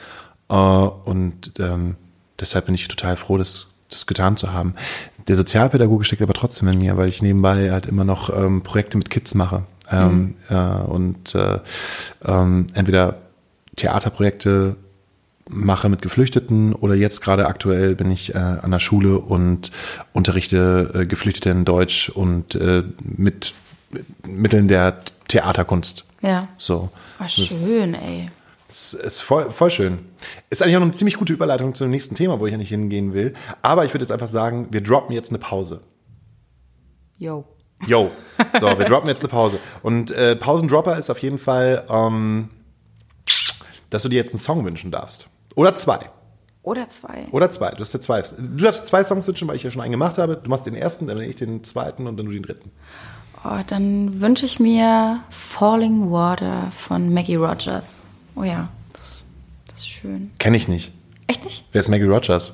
Äh, und ähm, deshalb bin ich total froh, das, das getan zu haben. Der Sozialpädagoge steckt aber trotzdem in mir, weil ich nebenbei halt immer noch ähm, Projekte mit Kids mache. Ähm, äh, und äh, ähm, entweder Theaterprojekte mache mit Geflüchteten oder jetzt gerade aktuell bin ich äh, an der Schule und unterrichte äh, Geflüchtete in Deutsch und äh, mit, mit Mitteln der Theaterkunst. Ja. So. War schön, ey. Das ist voll, voll schön. Ist eigentlich auch eine ziemlich gute Überleitung zu dem nächsten Thema, wo ich ja nicht hingehen will. Aber ich würde jetzt einfach sagen, wir droppen jetzt eine Pause. Yo. Yo. So, wir droppen jetzt eine Pause. Und äh, Pausendropper ist auf jeden Fall, ähm, dass du dir jetzt einen Song wünschen darfst. Oder zwei. Oder zwei. Oder zwei. Du hast dir zwei. Du darfst zwei Songs wünschen, weil ich ja schon einen gemacht habe. Du machst den ersten, dann ich den zweiten und dann du den dritten. Oh, dann wünsche ich mir Falling Water von Maggie Rogers. Oh ja, das, das ist schön. Kenn ich nicht. Echt nicht? Wer ist Maggie Rogers?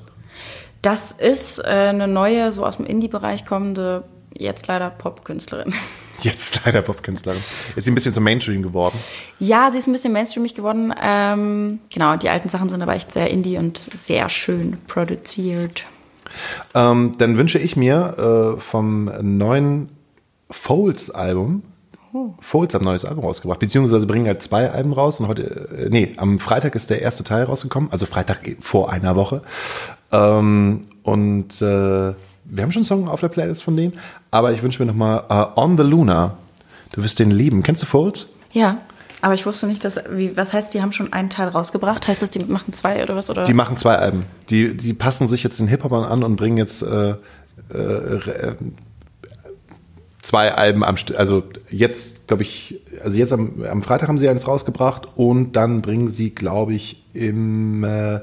Das ist äh, eine neue, so aus dem Indie-Bereich kommende, jetzt leider Popkünstlerin. Jetzt leider Popkünstlerin. Ist sie ein bisschen zum Mainstream geworden. Ja, sie ist ein bisschen mainstreamig geworden. Ähm, genau, die alten Sachen sind aber echt sehr indie und sehr schön produziert. Ähm, dann wünsche ich mir äh, vom neuen Folds-Album. Folds hat ein neues Album rausgebracht, beziehungsweise bringen halt zwei Alben raus und heute, äh, nee, am Freitag ist der erste Teil rausgekommen, also Freitag vor einer Woche. Ähm, und äh, wir haben schon einen Song auf der Playlist von denen, aber ich wünsche mir nochmal äh, On the Luna. Du wirst den lieben. Kennst du Folds? Ja, aber ich wusste nicht, dass, wie, was heißt, die haben schon einen Teil rausgebracht? Heißt das, die machen zwei oder was? Oder? Die machen zwei Alben. Die, die passen sich jetzt den Hip-Hopern an und bringen jetzt äh, äh, äh, zwei Alben am Stück. Also jetzt, glaube ich, also jetzt am, am Freitag haben sie eins rausgebracht und dann bringen sie, glaube ich, im, äh,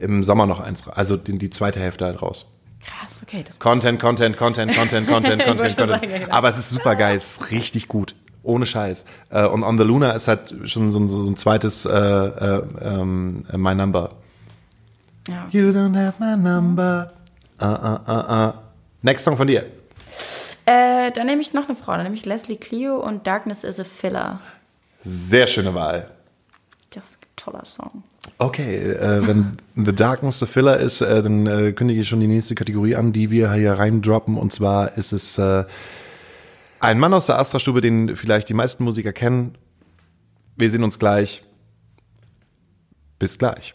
im Sommer noch eins raus. Also die, die zweite Hälfte halt raus. Krass, okay. Content, Content, Content, Content, Content, Content, Content. sagen, ja. Aber es ist super geil, es ist richtig gut. Ohne Scheiß. Äh, Und On the Luna ist halt schon so ein, so ein zweites äh, äh, ähm, My Number. ja. You don't have my number. Uh, uh, uh, uh. Next Song von dir. Äh, dann nehme ich noch eine Frau, dann nehme ich Leslie Clio und Darkness is a Filler. Sehr schöne Wahl. Das ist ein toller Song. Okay, äh, wenn The Darkness the Filler ist, äh, dann äh, kündige ich schon die nächste Kategorie an, die wir hier reindroppen. Und zwar ist es äh, ein Mann aus der Astra-Stube, den vielleicht die meisten Musiker kennen. Wir sehen uns gleich. Bis gleich.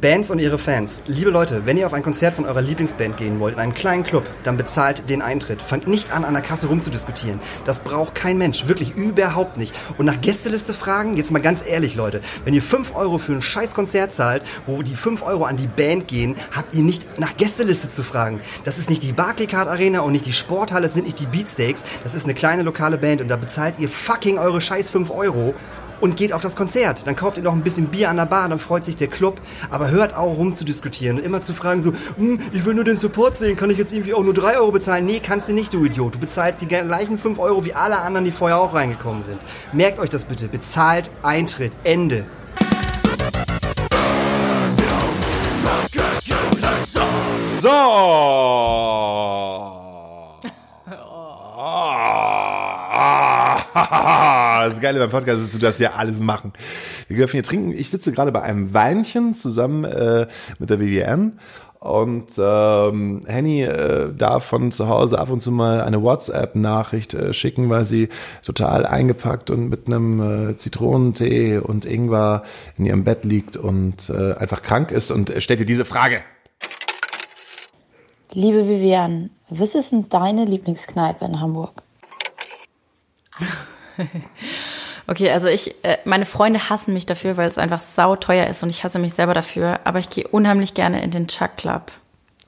Bands und ihre Fans. Liebe Leute, wenn ihr auf ein Konzert von eurer Lieblingsband gehen wollt, in einem kleinen Club, dann bezahlt den Eintritt. Fangt nicht an, an der Kasse rumzudiskutieren. Das braucht kein Mensch. Wirklich überhaupt nicht. Und nach Gästeliste fragen, jetzt mal ganz ehrlich, Leute. Wenn ihr 5 Euro für ein scheiß Konzert zahlt, wo die 5 Euro an die Band gehen, habt ihr nicht nach Gästeliste zu fragen. Das ist nicht die Barclaycard Arena und nicht die Sporthalle, es sind nicht die Beatsteaks. Das ist eine kleine lokale Band und da bezahlt ihr fucking eure scheiß 5 Euro und geht auf das Konzert. Dann kauft ihr noch ein bisschen Bier an der Bar, dann freut sich der Club. Aber hört auch rum zu diskutieren und immer zu fragen so, hm, ich will nur den Support sehen, kann ich jetzt irgendwie auch nur drei Euro bezahlen? Nee, kannst du nicht, du Idiot. Du bezahlst die gleichen fünf Euro wie alle anderen, die vorher auch reingekommen sind. Merkt euch das bitte. Bezahlt Eintritt. Ende. das Geile beim Podcast ist, du darfst ja alles machen. Wir dürfen hier trinken. Ich sitze gerade bei einem Weinchen zusammen äh, mit der Vivienne. Und ähm, Henny äh, darf von zu Hause ab und zu mal eine WhatsApp-Nachricht äh, schicken, weil sie total eingepackt und mit einem äh, Zitronentee und Ingwer in ihrem Bett liegt und äh, einfach krank ist und äh, stellt dir diese Frage. Liebe Vivian, was ist denn deine Lieblingskneipe in Hamburg? Okay, also ich, äh, meine Freunde hassen mich dafür, weil es einfach sauteuer ist und ich hasse mich selber dafür, aber ich gehe unheimlich gerne in den Chuck Club.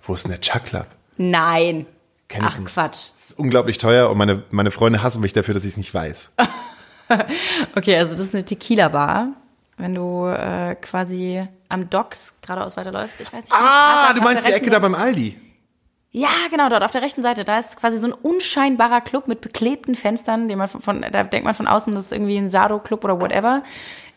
Wo ist denn der Chuck Club? Nein. Kenn ich Ach nicht. Quatsch. Das ist unglaublich teuer und meine, meine Freunde hassen mich dafür, dass ich es nicht weiß. Okay, also das ist eine Tequila-Bar. Wenn du äh, quasi am Docks geradeaus weiterläufst, ich weiß nicht. Ah, du meinst die Ecke da beim Aldi? Ja, genau, dort auf der rechten Seite. Da ist quasi so ein unscheinbarer Club mit beklebten Fenstern, den man von, von da denkt man von außen, das ist irgendwie ein Sado-Club oder whatever.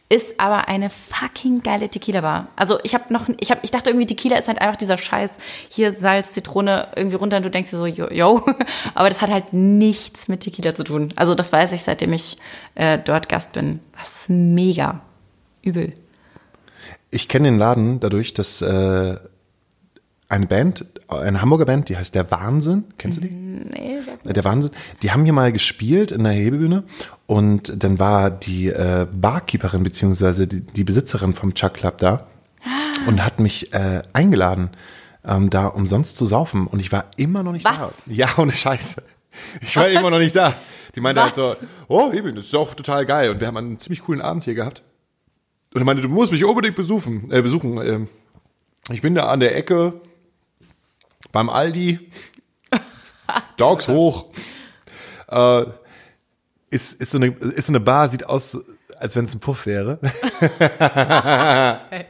Ist aber eine fucking geile Tequila-Bar. Also ich habe noch, ich habe, ich dachte irgendwie Tequila ist halt einfach dieser Scheiß, hier Salz, Zitrone irgendwie runter und du denkst dir so, yo, yo. Aber das hat halt nichts mit Tequila zu tun. Also das weiß ich, seitdem ich äh, dort Gast bin. Das ist mega. Übel. Ich kenne den Laden dadurch, dass äh, eine Band, eine Hamburger Band, die heißt Der Wahnsinn. Kennst du die? Nee, sag Äh, Der Wahnsinn. Die haben hier mal gespielt in der Hebebühne und dann war die äh, Barkeeperin beziehungsweise die, die Besitzerin vom Chuck Club da und hat mich äh, eingeladen, ähm, da umsonst zu saufen und ich war immer noch nicht Was? da. Ja, ohne Scheiße. Ich war immer noch nicht da. Die meinte halt Was? so, oh, Eben, das ist auch total geil und wir haben einen ziemlich coolen Abend hier gehabt. Und er meinte, du musst mich unbedingt besuchen. Äh, besuchen. Ähm, ich bin da an der Ecke beim Aldi. Dogs hoch. Äh, ist, ist, so eine, ist so eine Bar, sieht aus, als wenn es ein Puff wäre.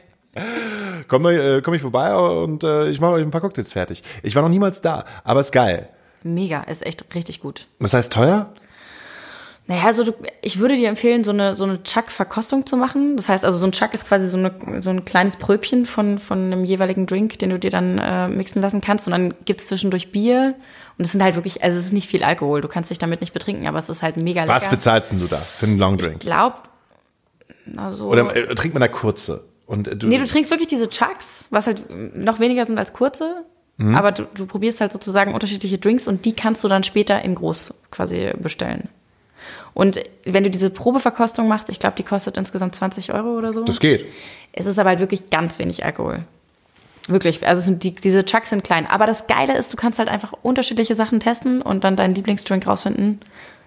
komm, äh, komm ich vorbei und äh, ich mache euch ein paar Cocktails fertig. Ich war noch niemals da, aber ist geil. Mega, ist echt richtig gut. Was heißt teuer? Naja, also du, ich würde dir empfehlen, so eine, so eine Chuck-Verkostung zu machen. Das heißt, also so ein Chuck ist quasi so, eine, so ein kleines Pröbchen von, von einem jeweiligen Drink, den du dir dann äh, mixen lassen kannst. Und dann gibt's zwischendurch Bier. Und es sind halt wirklich, also es ist nicht viel Alkohol. Du kannst dich damit nicht betrinken, aber es ist halt mega lecker. Was bezahlst denn du da für einen Long Ich Drink? glaube, also... Oder äh, trinkt man da kurze? Und äh, du, Nee, du trinkst wirklich diese Chucks, was halt noch weniger sind als kurze. Mhm. Aber du, du probierst halt sozusagen unterschiedliche Drinks und die kannst du dann später in groß quasi bestellen. Und wenn du diese Probeverkostung machst, ich glaube, die kostet insgesamt 20 Euro oder so. das geht. Es ist aber halt wirklich ganz wenig Alkohol. Wirklich. Also sind die, diese Chucks sind klein. Aber das Geile ist, du kannst halt einfach unterschiedliche Sachen testen und dann deinen Lieblingsdrink rausfinden.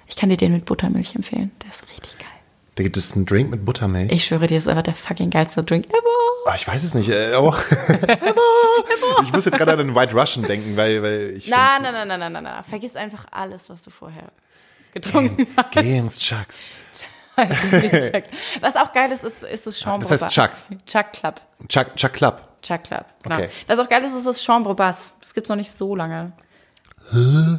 Ich kann dir den mit Buttermilch empfehlen. Der ist richtig geil. Da gibt es einen Drink mit Buttermilch. Ich schwöre dir, ist einfach der fucking geilste Drink ever. Oh, ich weiß es nicht. Äh, oh. ich muss jetzt gerade an den White Russian denken, weil, weil ich. Na, na, na, na, na, na, na. Vergiss einfach alles, was du vorher getrunken hast. Geh ins Chucks. Was auch geil ist, ist, ist das Chambre Das heißt Chucks. Chuck Club. Chuck, Chuck Club. Chuck Club, genau. Okay. Was auch geil ist, ist das Chambre Bass. Das gibt's noch nicht so lange.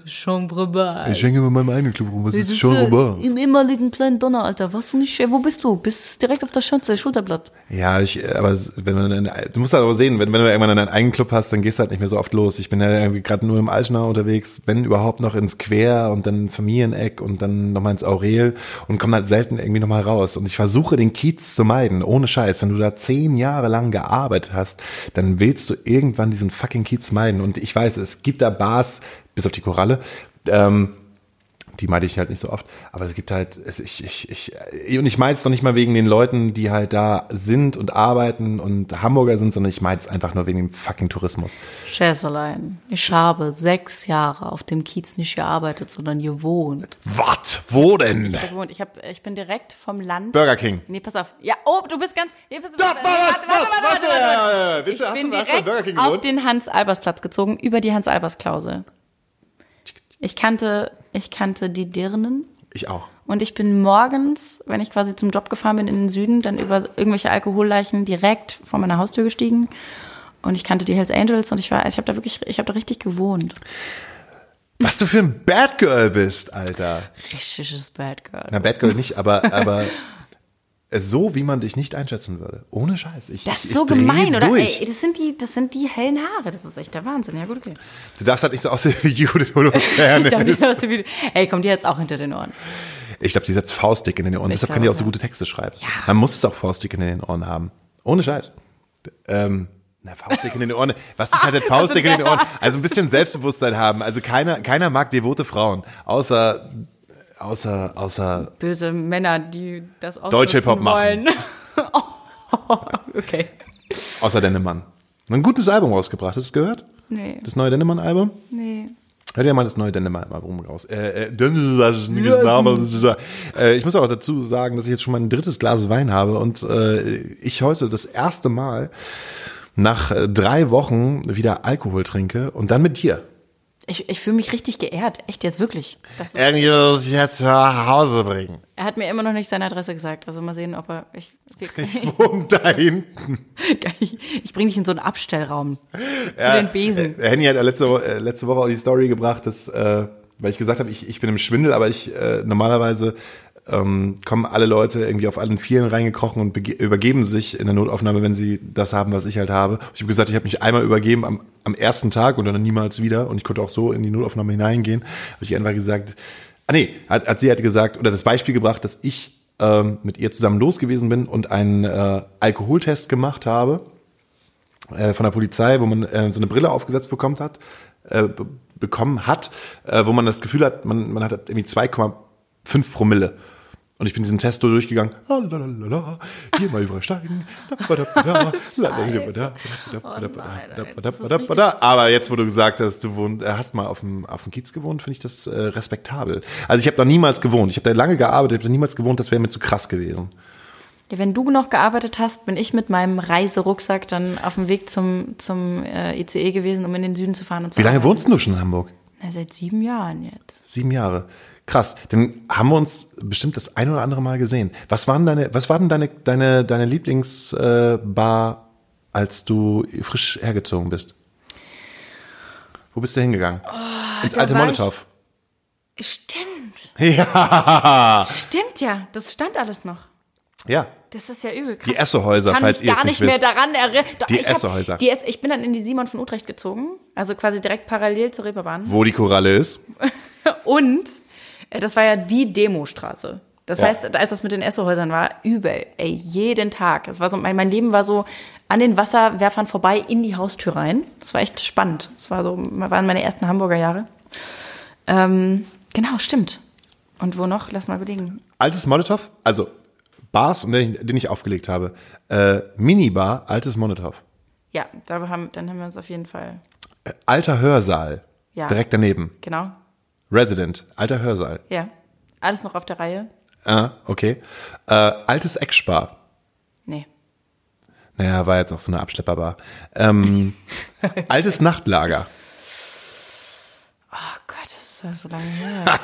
Chambre Bass. Ich hänge in meinem eigenen Club rum. Was ist Das schon äh, Robert? Im ehemaligen kleinen Donner, Alter. Was du nicht, wo bist du? Bist direkt auf der Schanze, Schulterblatt. Ja, ich, aber wenn du, dann- du musst halt aber sehen, wenn, wenn du irgendwann einen eigenen Club hast, dann gehst du halt nicht mehr so oft los. Ich bin ja irgendwie gerade nur im Altschnau unterwegs, wenn überhaupt noch ins Quer und dann ins Familieneck und dann nochmal ins Aurel und komme halt selten irgendwie nochmal raus. Und ich versuche den Kiez zu meiden, ohne Scheiß. Wenn du da zehn Jahre lang gearbeitet hast, dann willst du irgendwann diesen fucking Kiez meiden. Und ich weiß, es gibt da Bars, bis auf die Koralle, ähm, die meide ich halt nicht so oft. Aber es gibt halt, es, ich, ich, ich, und ich meine es doch nicht mal wegen den Leuten, die halt da sind und arbeiten und Hamburger sind, sondern ich meine es einfach nur wegen dem fucking Tourismus. Schäßelein, ich habe sechs Jahre auf dem Kiez nicht gearbeitet, sondern gewohnt. Was? Wo denn? Ich, gewohnt. ich, hab, ich bin direkt vom Land. Burger King. Nee, pass auf. Ja, oh, du bist ganz. Nee, pass auf. Da, was, was, was, was, willst Ich bin direkt auf den Hans-Albers-Platz gezogen, über die Hans-Albers-Klausel. Ich kannte, ich kannte die Dirnen Ich auch. und ich bin morgens, wenn ich quasi zum Job gefahren bin in den Süden, dann über irgendwelche Alkoholleichen direkt vor meiner Haustür gestiegen. Und ich kannte die Hells Angels und ich war, ich habe da wirklich, ich habe da richtig gewohnt. Was du für ein Bad Girl bist, Alter. Richtiges Bad Girl. Na, Bad Girl nicht, aber, aber so, wie man dich nicht einschätzen würde. Ohne Scheiß. Ich, Das ist so ich dreh gemein, oder? Durch. Ey, das sind die, das sind die hellen Haare. Das ist echt der Wahnsinn. Ja, gut, okay. Du darfst halt nicht so aussehen wie Judith Ich darf nicht aus dem Video. Ey, kommt die jetzt auch hinter den Ohren. Ich glaube, die setzt Faustdick in den Ohren. Ich Deshalb kann die auch so gute Texte schreiben. Ja. Man muss es auch Faustdick in den Ohren haben. Ohne Scheiß. Ähm, na, Faustdick in den Ohren. Was ist halt ein Faustdick in den Ohren? Also ein bisschen Selbstbewusstsein haben. Also keiner, keiner mag devote Frauen. Außer, außer, außer, Böse Männer, die das ausnutzen Deutsche Hip-Hop machen. wollen. oh, okay. außer Dennemann. Ein gutes Album rausgebracht. Hast du es gehört? Nee, Das neue Dennemann-Album? nee. Hör dir mal das neue Dennemann-Album raus. Äh, äh, äh, ich muss auch dazu sagen, dass ich jetzt schon mein drittes Glas Wein habe und äh, ich heute das erste Mal nach äh, drei Wochen wieder Alkohol trinke und dann mit dir. Ich, ich fühle mich richtig geehrt. Echt jetzt wirklich. Irgendwie muss ich jetzt nach Hause bringen. er hat mir immer noch nicht seine Adresse gesagt. Also mal sehen, ob er. Ich, Und da hinten. ich, ich bringe dich in so einen Abstellraum zu, zu den Besen. Äh, Henny hat ja letzte, äh, letzte Woche auch die Story gebracht, dass, äh, weil ich gesagt habe, ich, ich bin im Schwindel, aber ich äh, normalerweise ähm, kommen alle Leute irgendwie auf allen Vieren reingekrochen und übergeben sich in der Notaufnahme, wenn sie das haben, was ich halt habe. Ich habe gesagt, ich habe mich einmal übergeben am, am ersten Tag und dann niemals wieder und ich konnte auch so in die Notaufnahme hineingehen. Habe ich einfach gesagt, ah nee, hat, hat sie halt gesagt oder das Beispiel gebracht, dass ich ähm, mit ihr zusammen los gewesen bin und einen äh, Alkoholtest gemacht habe äh, von der Polizei, wo man äh, so eine Brille aufgesetzt bekommt hat, äh, be bekommen hat, äh, wo man das Gefühl hat, man, man hat irgendwie 2,5 Promille. Und ich bin diesen Test so durchgegangen. Lalalala, Hier mal übersteigen. Aber jetzt, wo du gesagt hast, du wohnt, äh, hast mal auf dem, auf dem Kiez gewohnt, finde ich das äh, respektabel. Also ich habe da niemals gewohnt. Ich habe da lange gearbeitet, ich habe da niemals gewohnt, das wäre mir zu krass gewesen. Ja, wenn du noch gearbeitet hast, bin ich mit meinem Reiserucksack dann auf dem Weg zum, zum äh, ICE gewesen, um in den Süden zu fahren. Und zu Wie lange arbeiten. wohnst du schon in Hamburg? Na, seit sieben Jahren jetzt. Sieben Jahre. Krass. Dann haben wir uns bestimmt das ein oder andere Mal gesehen. Was waren deine, was war denn deine, deine, deine Lieblingsbar, äh, als du frisch hergezogen bist? Wo bist du hingegangen? Ins da alte Molotow. Stimmt. Ja. Stimmt ja. Das stand alles noch. Ja. Das ist ja übel. Krass. Die Essohäuser, Ich kann falls mich ihr es gar nicht nicht mehr wisst. daran erinnern. Doch, Die ich hab Essohäuser. Die Es ich bin dann in die Simon von Utrecht gezogen, also quasi direkt parallel zur Reeperbahn. Wo die Koralle ist. Und das war ja die Demostraße. Das Ja. heißt, als das mit den Essohäusern war, übel, ey, jeden Tag. Das war so, mein, mein Leben war so an den Wasserwerfern vorbei in die Haustür rein. Das war echt spannend. Das war so, waren meine ersten Hamburger Jahre. Ähm, genau, stimmt. Und wo noch? Lass mal überlegen. Altes Molotow, also Bars, den ich, den ich aufgelegt habe. Äh, Minibar, altes Molotow. Ja, da haben, dann haben wir uns auf jeden Fall, Äh, alter Hörsaal. Ja. Direkt daneben. genau, Resident, alter Hörsaal. ja. Alles noch auf der Reihe? Ah, okay. Äh, altes Eckspar. Nee. Naja, war jetzt auch so eine Abschlepperbar. Ähm, altes Nachtlager. Oh Gott, das ist ja so lange her.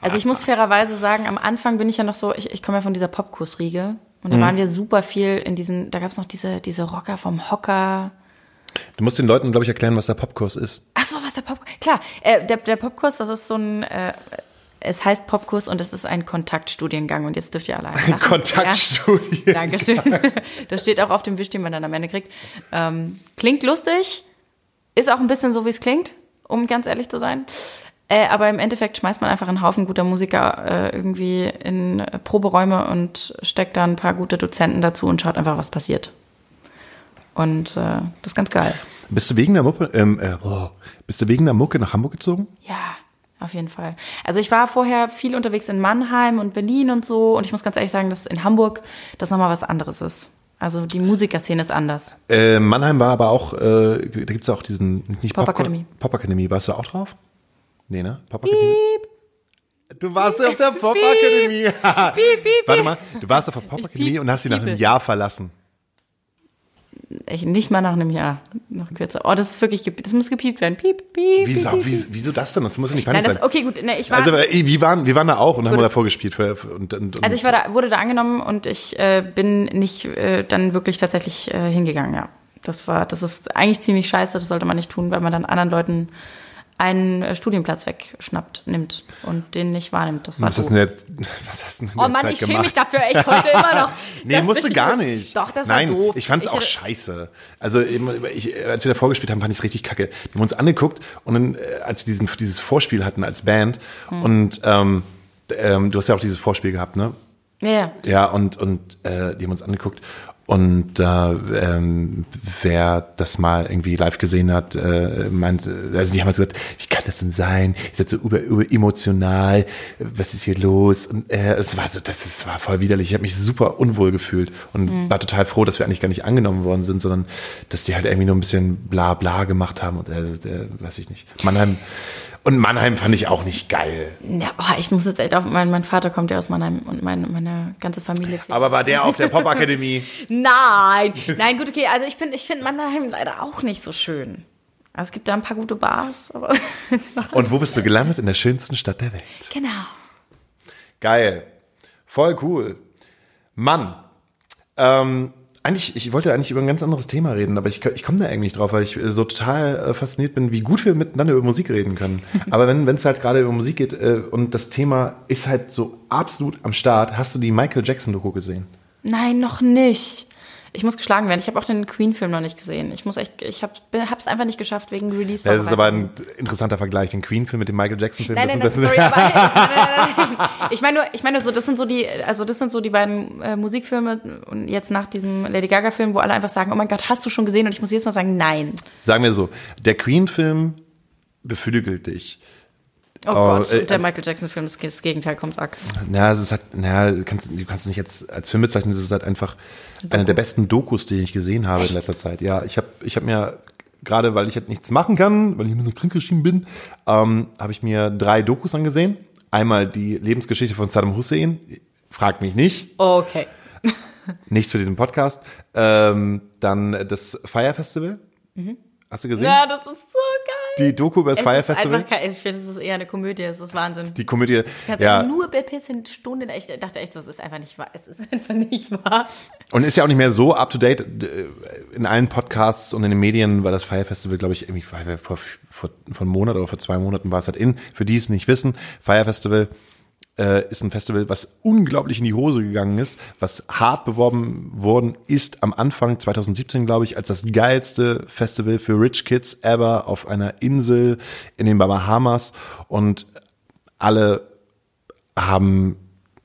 also ich muss fairerweise sagen, am Anfang bin ich ja noch so, ich, ich komme ja von dieser Popkursriege und da waren wir super viel in diesen, da gab es noch diese, diese Rocker vom Hocker. Du musst den Leuten, glaube ich, erklären, was der Popkurs ist. So, was der Popkurs? Klar, äh, der, der Popkurs, das ist so ein, äh, es heißt Popkurs und es ist ein Kontaktstudiengang und jetzt dürft ihr alle lachen. Kontaktstudie. Ja, Dankeschön. Das steht auch auf dem Wisch, den man dann am Ende kriegt. Ähm, klingt lustig, ist auch ein bisschen so, wie es klingt, um ganz ehrlich zu sein. Äh, aber im Endeffekt schmeißt man einfach einen Haufen guter Musiker äh, irgendwie in äh, Proberäume und steckt da ein paar gute Dozenten dazu und schaut einfach, was passiert. Und äh, das ist ganz geil. Bist du wegen der Mucke, ähm, äh, oh, bist du wegen der Mucke nach Hamburg gezogen? Ja, auf jeden Fall. Also ich war vorher viel unterwegs in Mannheim und Berlin und so und ich muss ganz ehrlich sagen, dass in Hamburg das nochmal was anderes ist. Also die Musikerszene ist anders. Äh, Mannheim war aber auch, äh, da gibt's auch diesen, nicht Pop Popcorn- Academy. Pop Academy, warst du auch drauf? Nee, ne? Pop Academy. Du warst auf der Pop. Piep, piep, Warte mal, du warst auf der Pop Academy piep, und hast sie nach einem. Jahr verlassen. Ich, nicht mal nach einem Jahr, noch kürzer. Oh, das ist wirklich, das muss gepiept werden. Piep, piep. Wieso, piep, piep. wieso, das denn? Das muss ja nicht Nein, peinlich das, sein. okay, gut, ne, ich war, Also, ey, wir waren, wir waren da auch und haben Wurde- davor gespielt. Für, für, und, und, und, also ich war da, wurde da angenommen und ich äh, bin nicht äh, dann wirklich tatsächlich äh, hingegangen, ja. Das war, das ist eigentlich ziemlich scheiße, das sollte man nicht tun, weil man dann anderen Leuten einen äh, Studienplatz wegschnappt, nimmt und den nicht wahrnimmt. Das war was hast du denn jetzt, was hast du denn Oh Mann, Zeit ich schäme mich dafür echt heute immer noch. Nee, Das musste gar nicht. Doch, das Nein, war doof. ich fand es auch scheiße. Also, ich, als wir davor gespielt haben, fand ich es richtig kacke. Wir haben uns angeguckt und dann, äh, als wir diesen, dieses Vorspiel hatten als Band Hm. und ähm, ähm, du hast ja auch dieses Vorspiel gehabt, ne? Ja, ja. Ja, und, und äh, die haben uns angeguckt. Und äh, ähm, wer das mal irgendwie live gesehen hat, äh, meint, also die haben halt gesagt, wie kann das denn sein? Ihr seid so über, über emotional, was ist hier los? Und äh, es war so, das ist, war voll widerlich. Ich habe mich super unwohl gefühlt und war total froh, dass wir eigentlich gar nicht angenommen worden sind, sondern dass die halt irgendwie nur ein bisschen bla bla gemacht haben und äh, äh, weiß ich nicht. Mannheim und Mannheim fand ich auch nicht geil. Ja, boah, ich muss jetzt echt auf, mein, mein Vater kommt ja aus Mannheim und meine, meine ganze Familie. fehlt. Aber war der auf der Popakademie? Nein, nein, gut, okay. Also ich bin, ich finde Mannheim leider auch nicht so schön. Also es gibt da ein paar gute Bars, Und wo bist du gelandet? In der schönsten Stadt der Welt. genau. Geil. Voll cool. Mann. Ähm, eigentlich, ich wollte eigentlich über ein ganz anderes Thema reden, aber ich, ich komme da eigentlich drauf, weil ich so total äh, fasziniert bin, wie gut wir miteinander über Musik reden können. aber wenn es halt gerade über Musik geht äh, und das Thema ist halt so absolut am Start, hast du die Michael Jackson-Doku gesehen? Nein, noch nicht. Ich muss geschlagen werden. Ich habe auch den Queen-Film noch nicht gesehen. Ich muss echt, ich habe es einfach nicht geschafft wegen Release. Das ist aber ein interessanter Vergleich, den Queen-Film mit dem Michael Jackson-Film. Nein, nein, nein, das sind- sorry, aber nein, nein, nein, nein. ich meine nur, ich meine nur so, das sind so die, also das sind so die beiden äh, Musikfilme und jetzt nach diesem Lady Gaga Film, wo alle einfach sagen, oh mein Gott, hast du schon gesehen? Und ich muss jedes Mal sagen, nein. Sagen wir so, der Queen-Film beflügelt dich. Oh, Oh, Gott, äh, der Michael Jackson Film, das, das Gegenteil kommt Axt. Ja, es ist halt, naja, du kannst, du kannst es nicht jetzt als Film bezeichnen, es ist halt einfach eine der besten Dokus, die ich gesehen habe in letzter Zeit. Ja, ich habe ich hab mir, gerade weil ich halt nichts machen kann, weil ich immer so krankgeschrieben bin, ähm, habe ich mir drei Dokus angesehen. Einmal die Lebensgeschichte von Saddam Hussein, fragt mich nicht, Okay. nichts für diesen Podcast. Ähm, dann das Fire Festival. Hast du gesehen? Ja, das ist so geil. Die Doku über das Es Fire ist Festival? einfach ich finde, es ist eher eine Komödie, es ist Wahnsinn. Die Komödie. Kannst Ja, nur bepissen Stunden. Ich dachte echt, das ist einfach nicht wahr. Es ist einfach nicht wahr. Und ist ja auch nicht mehr so up to date. D- In allen Podcasts und in den Medien war das Fire Festival, glaube ich, irgendwie vor, vor, vor, vor einem Monat oder vor zwei Monaten war es halt in. Für die es nicht wissen, Fire Festival äh, ist ein Festival, was unglaublich in die Hose gegangen ist, was hart beworben worden ist am Anfang 2017, glaube ich, als das geilste Festival für Rich Kids ever auf einer Insel in den Bahamas. Und alle haben,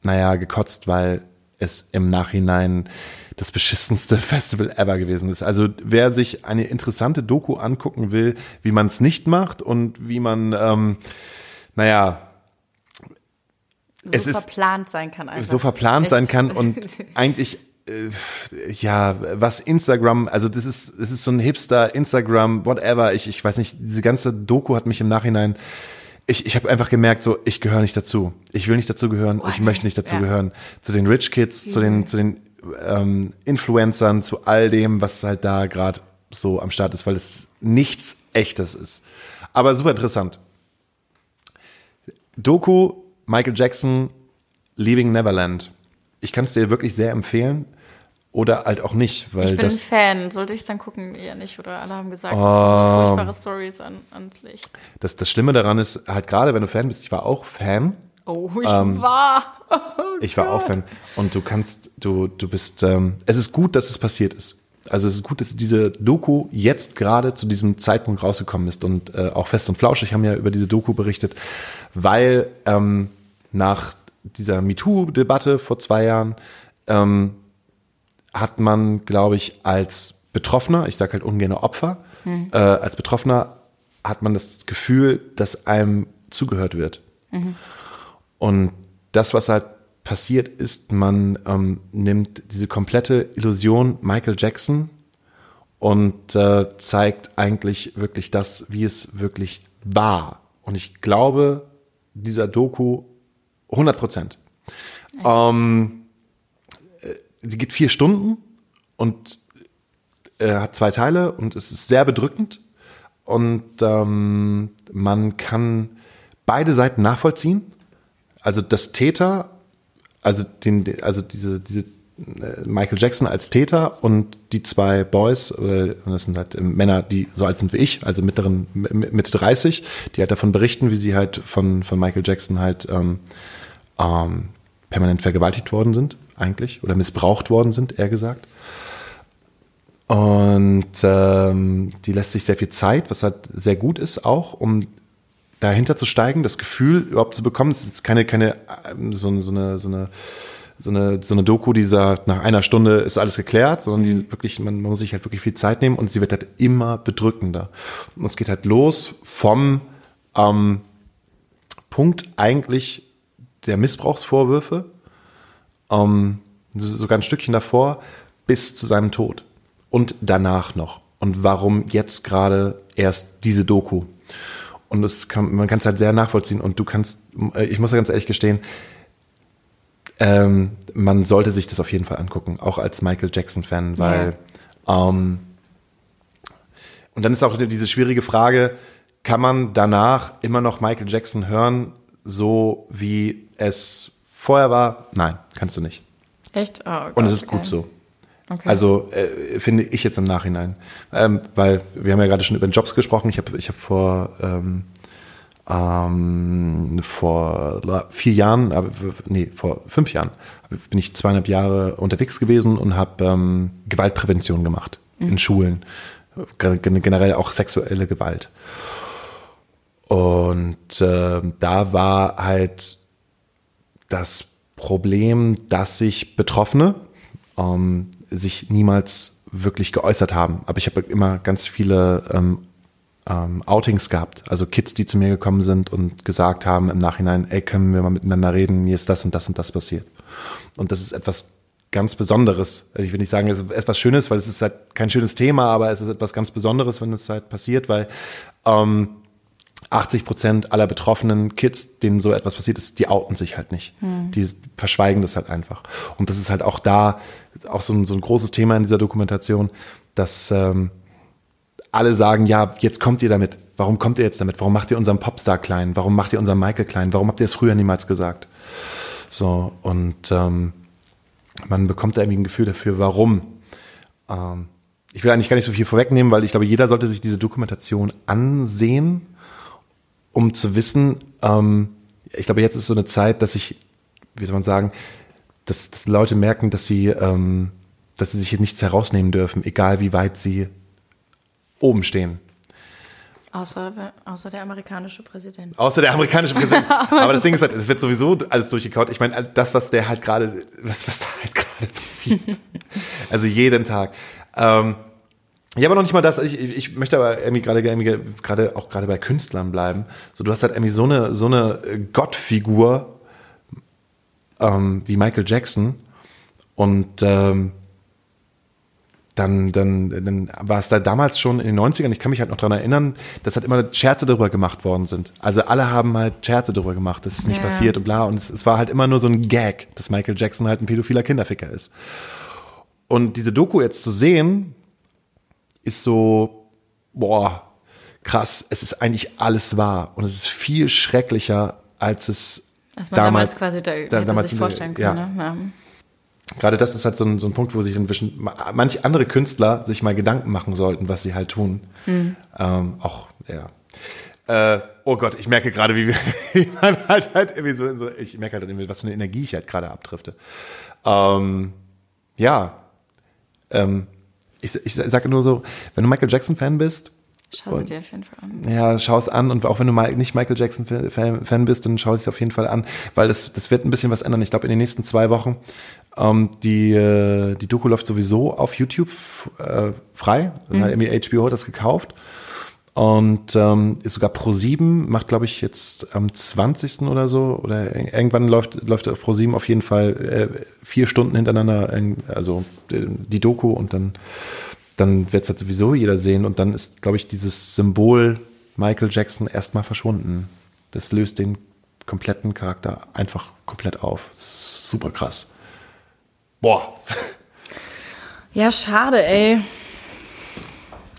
naja, gekotzt, weil es im Nachhinein das beschissenste Festival ever gewesen ist. Also wer sich eine interessante Doku angucken will, wie man es nicht macht und wie man, ähm, naja, So Es ist- verplant sein kann einfach. so verplant Echt. sein kann und eigentlich äh, ja, was Instagram, also das ist, das ist so ein Hipster, Instagram, whatever, ich, ich weiß nicht, diese ganze Doku hat mich im Nachhinein, ich, ich habe einfach gemerkt, so, ich gehöre nicht dazu. Ich will nicht dazu gehören, ich nee. möchte nicht dazu Ja. gehören. Zu den Rich Kids, zu den, zu den ähm, Influencern, zu all dem, was halt da gerade so am Start ist, weil es nichts echtes ist. Aber super interessant. Doku Michael Jackson Leaving Neverland. Ich kann es dir wirklich sehr empfehlen oder halt auch nicht, weil Ich bin ein das Fan. Sollte ich es dann gucken? Eher nicht. Oder alle haben gesagt, das Ähm. sind so furchtbare Stories an, ans Licht. das das Schlimme daran ist halt gerade, wenn du Fan bist, ich war auch Fan. Oh, ich Ähm, war. Ich war auch Fan und du kannst du du bist ähm, es ist gut, dass es passiert ist. Also es ist gut, dass diese Doku jetzt gerade zu diesem Zeitpunkt rausgekommen ist und äh, auch Fest und Flauschig haben ja über diese Doku berichtet, weil ähm, nach dieser MeToo-Debatte vor zwei Jahren ähm, hat man, glaube ich, als Betroffener, ich sage halt ungern Opfer, äh, als Betroffener hat man das Gefühl, dass einem zugehört wird. Und das, was halt passiert ist, man ähm, nimmt diese komplette Illusion Michael Jackson und äh, zeigt eigentlich wirklich das, wie es wirklich war. Und ich glaube, dieser Doku 100 Prozent. Ähm, äh, sie geht vier Stunden und äh, hat zwei Teile und es ist sehr bedrückend und ähm, man kann beide Seiten nachvollziehen. Also das Täter, also den, also diese, diese Michael Jackson als Täter und die zwei Boys, äh, das sind halt Männer, die so alt sind wie ich, also mittleren, Mitte 30, die halt davon berichten, wie sie halt von, von Michael Jackson halt ähm, ähm, permanent vergewaltigt worden sind, eigentlich, oder missbraucht worden sind, eher gesagt. Und ähm, die lässt sich sehr viel Zeit, was halt sehr gut ist auch, um dahinter zu steigen, das Gefühl überhaupt zu bekommen. Es ist keine, keine ähm, so, so eine, so eine so eine, so eine Doku, die sagt, nach einer Stunde ist alles geklärt, sondern die wirklich, man, man muss sich halt wirklich viel Zeit nehmen und sie wird halt immer bedrückender. Und es geht halt los vom ähm, Punkt eigentlich der Missbrauchsvorwürfe, ähm, sogar ein Stückchen davor, bis zu seinem Tod und danach noch. Und warum jetzt gerade erst diese Doku? Und das kann, man kann es halt sehr nachvollziehen. Und du kannst, äh, ich muss ja ganz ehrlich gestehen, ähm, man sollte sich das auf jeden Fall angucken, auch als Michael Jackson-Fan, weil ja. ähm, und dann ist auch diese schwierige Frage, kann man danach immer noch Michael Jackson hören, so wie es vorher war? Nein, kannst du nicht. Echt? Oh, Gott, und es ist okay. gut so. Okay. Also äh, finde ich jetzt im Nachhinein. Ähm, weil wir haben ja gerade schon über den Jobs gesprochen. Ich habe ich hab vor, ähm, ähm, vor vier Jahren, aber, nee, vor fünf Jahren bin ich zweieinhalb Jahre unterwegs gewesen und habe ähm, Gewaltprävention gemacht mhm. in Schulen. Generell auch sexuelle Gewalt. Und äh, da war halt das Problem, dass sich Betroffene ähm, sich niemals wirklich geäußert haben. Aber ich habe immer ganz viele ähm, ähm, Outings gehabt, also Kids, die zu mir gekommen sind und gesagt haben im Nachhinein, ey, können wir mal miteinander reden, mir ist das und das und das passiert. Und das ist etwas ganz Besonderes. Also ich will nicht sagen, es ist etwas Schönes, weil es ist halt kein schönes Thema, aber es ist etwas ganz Besonderes, wenn es halt passiert, weil ähm, 80 Prozent aller betroffenen Kids, denen so etwas passiert ist, die outen sich halt nicht. Hm. Die verschweigen das halt einfach. Und das ist halt auch da auch so ein, so ein großes Thema in dieser Dokumentation, dass ähm, alle sagen, ja, jetzt kommt ihr damit. Warum kommt ihr jetzt damit? Warum macht ihr unseren Popstar klein? Warum macht ihr unseren Michael klein? Warum habt ihr es früher niemals gesagt? So, und ähm, man bekommt da irgendwie ein Gefühl dafür, warum. Ähm, ich will eigentlich gar nicht so viel vorwegnehmen, weil ich glaube, jeder sollte sich diese Dokumentation ansehen, um zu wissen, ähm, ich glaube, jetzt ist so eine Zeit, dass ich, wie soll man sagen, dass, dass Leute merken, dass sie, ähm, dass sie sich hier nichts herausnehmen dürfen, egal wie weit sie oben stehen. Außer, außer der amerikanische Präsident. Außer der amerikanische Präsident. Aber das Ding ist halt, es wird sowieso alles durchgekaut. Ich meine, das, was der halt gerade, was, was da halt gerade passiert. also jeden Tag. Ähm, ja, aber noch nicht mal das. Ich, ich möchte aber irgendwie gerade, gerade auch gerade bei Künstlern bleiben. So, du hast halt irgendwie so eine, so eine Gottfigur ähm, wie Michael Jackson und ähm, dann, dann, dann war es da damals schon in den 90ern, ich kann mich halt noch dran erinnern, dass halt immer Scherze darüber gemacht worden sind. Also alle haben halt Scherze darüber gemacht, dass es nicht ja. passiert und bla. Und es, es war halt immer nur so ein Gag, dass Michael Jackson halt ein pädophiler Kinderficker ist. Und diese Doku jetzt zu sehen, ist so, boah, krass, es ist eigentlich alles wahr. Und es ist viel schrecklicher, als es Als man damals, damals quasi da, da damals sich vorstellen kann. Ja. Ne? Ja gerade das ist halt so ein, so ein Punkt, wo sich inzwischen manche andere Künstler sich mal Gedanken machen sollten, was sie halt tun. Mhm. Ähm, auch, ja. Äh, oh Gott, ich merke gerade, wie, wie man halt halt irgendwie so, so ich merke halt irgendwie, was für eine Energie ich halt gerade abdrifte. Ähm, ja. Ähm, ich, ich sage nur so, wenn du Michael Jackson Fan bist, Schau sie dir auf jeden Fall an. Ja, schau es an und auch wenn du mal nicht Michael Jackson Fan bist, dann schau es auf jeden Fall an, weil das, das wird ein bisschen was ändern. Ich glaube, in den nächsten zwei Wochen ähm, die, äh, die Doku läuft sowieso auf YouTube äh, frei. Mhm. Dann hat HBO das gekauft. Und ähm, ist sogar Pro7, macht, glaube ich, jetzt am 20. oder so, oder irgendwann läuft, läuft auf Pro7 auf jeden Fall äh, vier Stunden hintereinander, also äh, die Doku und dann, dann wird es halt sowieso jeder sehen und dann ist, glaube ich, dieses Symbol Michael Jackson erstmal verschwunden. Das löst den kompletten Charakter einfach komplett auf. super krass. Boah. Ja, schade, ey.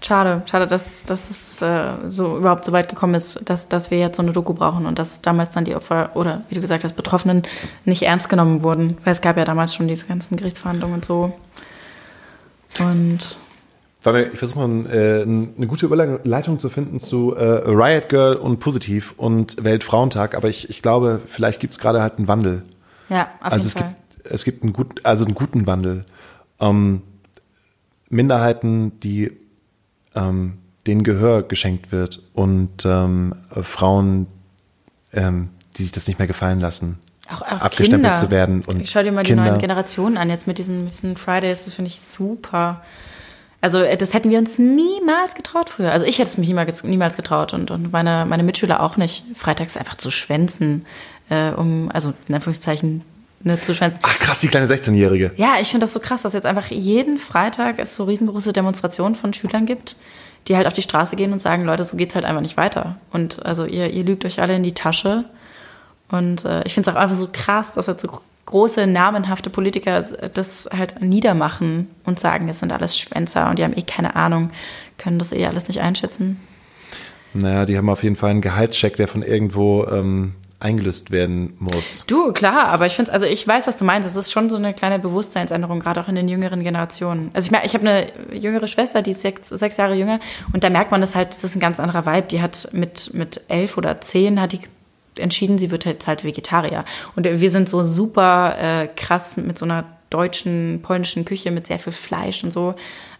Schade, schade, dass, dass es äh, so überhaupt so weit gekommen ist, dass, dass wir jetzt so eine Doku brauchen und dass damals dann die Opfer oder wie du gesagt hast, Betroffenen nicht ernst genommen wurden. Weil es gab ja damals schon diese ganzen Gerichtsverhandlungen und so. Und ich versuche mal äh, eine gute Überleitung zu finden zu äh, Riot Girl und Positiv und Weltfrauentag, aber ich, ich glaube, vielleicht gibt es gerade halt einen Wandel. Ja, auf also jeden es Fall. Es gibt einen, gut, also einen guten Wandel. Ähm, Minderheiten, die ähm, denen Gehör geschenkt wird und ähm, Frauen, ähm, die sich das nicht mehr gefallen lassen, auch, auch abgestempelt Kinder. zu werden. Und Schau dir mal Kinder. die neuen Generationen an, jetzt mit diesen, mit diesen Fridays, das finde ich super. Also äh, das hätten wir uns niemals getraut früher. Also ich hätte es mich niemals, niemals getraut und, und meine, meine Mitschüler auch nicht, freitags einfach zu schwänzen, äh, um, also in Anführungszeichen, ne, zu schwänzen. Ach krass, die kleine 16-Jährige. Ja, ich finde das so krass, dass jetzt einfach jeden Freitag es so riesengroße Demonstrationen von Schülern gibt, die halt auf die Straße gehen und sagen, Leute, so geht's halt einfach nicht weiter. Und also ihr, ihr lügt euch alle in die Tasche. Und äh, ich finde es auch einfach so krass, dass jetzt so große, namenhafte Politiker das halt niedermachen und sagen, das sind alles Schwänzer und die haben eh keine Ahnung, können das eh alles nicht einschätzen. Naja, die haben auf jeden Fall einen Gehaltscheck, der von irgendwo ähm, eingelöst werden muss. Du, klar, aber ich finde, also ich weiß, was du meinst. Es ist schon so eine kleine Bewusstseinsänderung, gerade auch in den jüngeren Generationen. Also ich ich habe eine jüngere Schwester, die ist sechs, sechs Jahre jünger und da merkt man das halt, das ist ein ganz anderer Vibe. Die hat mit, mit elf oder zehn hat die entschieden, sie wird jetzt halt Vegetarier. Und wir sind so super äh, krass mit so einer deutschen, polnischen Küche mit sehr viel Fleisch und so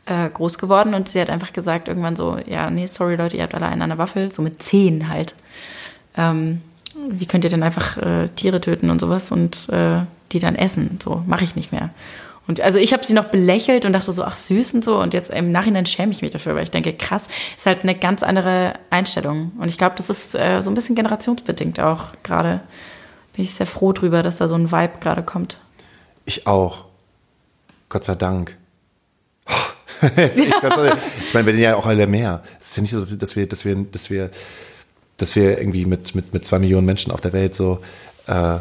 äh, groß geworden. Und sie hat einfach gesagt irgendwann so, ja, nee, sorry Leute, ihr habt alle einen an der Waffel, so mit zehn halt. Ähm, wie könnt ihr denn einfach äh, Tiere töten und sowas und äh, die dann essen? So, mache ich nicht mehr. Und also ich habe sie noch belächelt und dachte so, ach süß und so. Und jetzt im Nachhinein schäme ich mich dafür, weil ich denke, krass, ist halt eine ganz andere Einstellung. Und ich glaube, das ist äh, so ein bisschen generationsbedingt auch gerade. Bin ich sehr froh drüber, dass da so ein Vibe gerade kommt. Ich auch. Gott sei Dank. ich meine, wir sind ja auch alle mehr. Es ist ja nicht so, dass wir, dass wir, dass wir, dass wir irgendwie mit, mit, mit zwei Millionen Menschen auf der Welt so äh,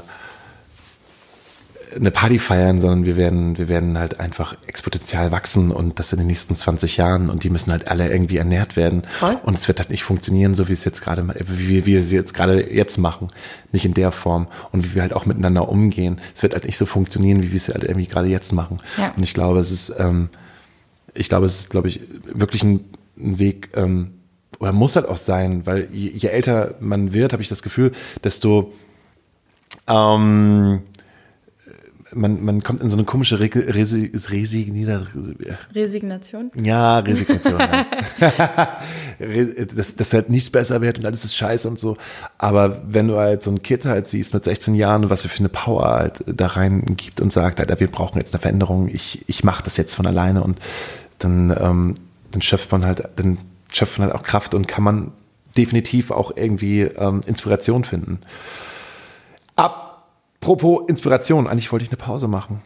eine Party feiern, sondern wir werden, wir werden halt einfach exponentiell wachsen und das in den nächsten 20 Jahren und die müssen halt alle irgendwie ernährt werden. Voll. Und es wird halt nicht funktionieren, so wie es jetzt gerade, wie wir es jetzt gerade jetzt machen. Nicht in der Form. Und wie wir halt auch miteinander umgehen. Es wird halt nicht so funktionieren, wie wir es halt irgendwie gerade jetzt machen. Ja. Und ich glaube, es ist, ähm, ich glaube, es ist, glaube ich, wirklich ein, ein Weg, ähm, oder muss halt auch sein, weil je, je älter man wird, habe ich das Gefühl, desto ähm, man, man kommt in so eine komische Re Resi Resignation? Ja, Resignation. ja. dass, dass halt nichts besser wird und alles ist scheiße und so. Aber wenn du halt so ein Kind halt siehst mit 16 Jahren, was er für eine Power halt da rein gibt und sagt, halt, wir brauchen jetzt eine Veränderung, ich, ich mache das jetzt von alleine und dann, ähm, dann schöpft man halt, dann schöpft man halt auch Kraft und kann man definitiv auch irgendwie ähm, Inspiration finden. Apropos Inspiration, eigentlich wollte ich eine Pause machen.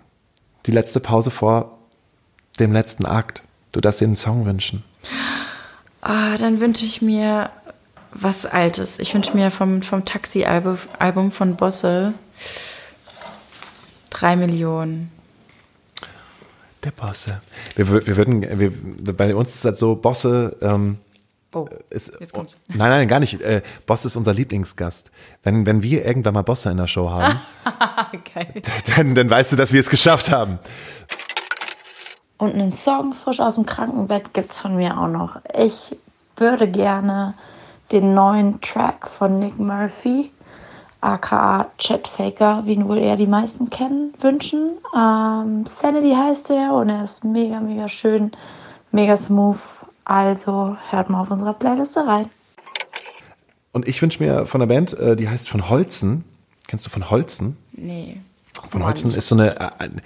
Die letzte Pause vor dem letzten Akt. Du darfst dir einen Song wünschen. Ah, dann wünsche ich mir was Altes. Ich wünsche mir vom, vom Taxi-Album Album von Bosse drei Millionen. Der Bosse. Wir, wir würden, wir, bei uns ist es halt so, Bosse, ähm, Oh, ist, jetzt kommt's. Nein, nein, gar nicht. Äh, Boss ist unser Lieblingsgast. Wenn, wenn wir irgendwann mal Bosse in der Show haben, Geil. dann, dann weißt du, dass wir es geschafft haben. Und einen Song frisch aus dem Krankenbett gibt's von mir auch noch. Ich würde gerne den neuen Track von Nick Murphy, aka Chat Faker, wie ihn wohl eher die meisten kennen, wünschen. Ähm, Sanity heißt er und er ist mega, mega schön, mega smooth. Also hört mal auf unserer Playliste rein. Und ich wünsche mir von der Band, äh, die heißt von Holzen. Kennst du von Holzen? Nee. Von Holzen ist so eine, äh, eine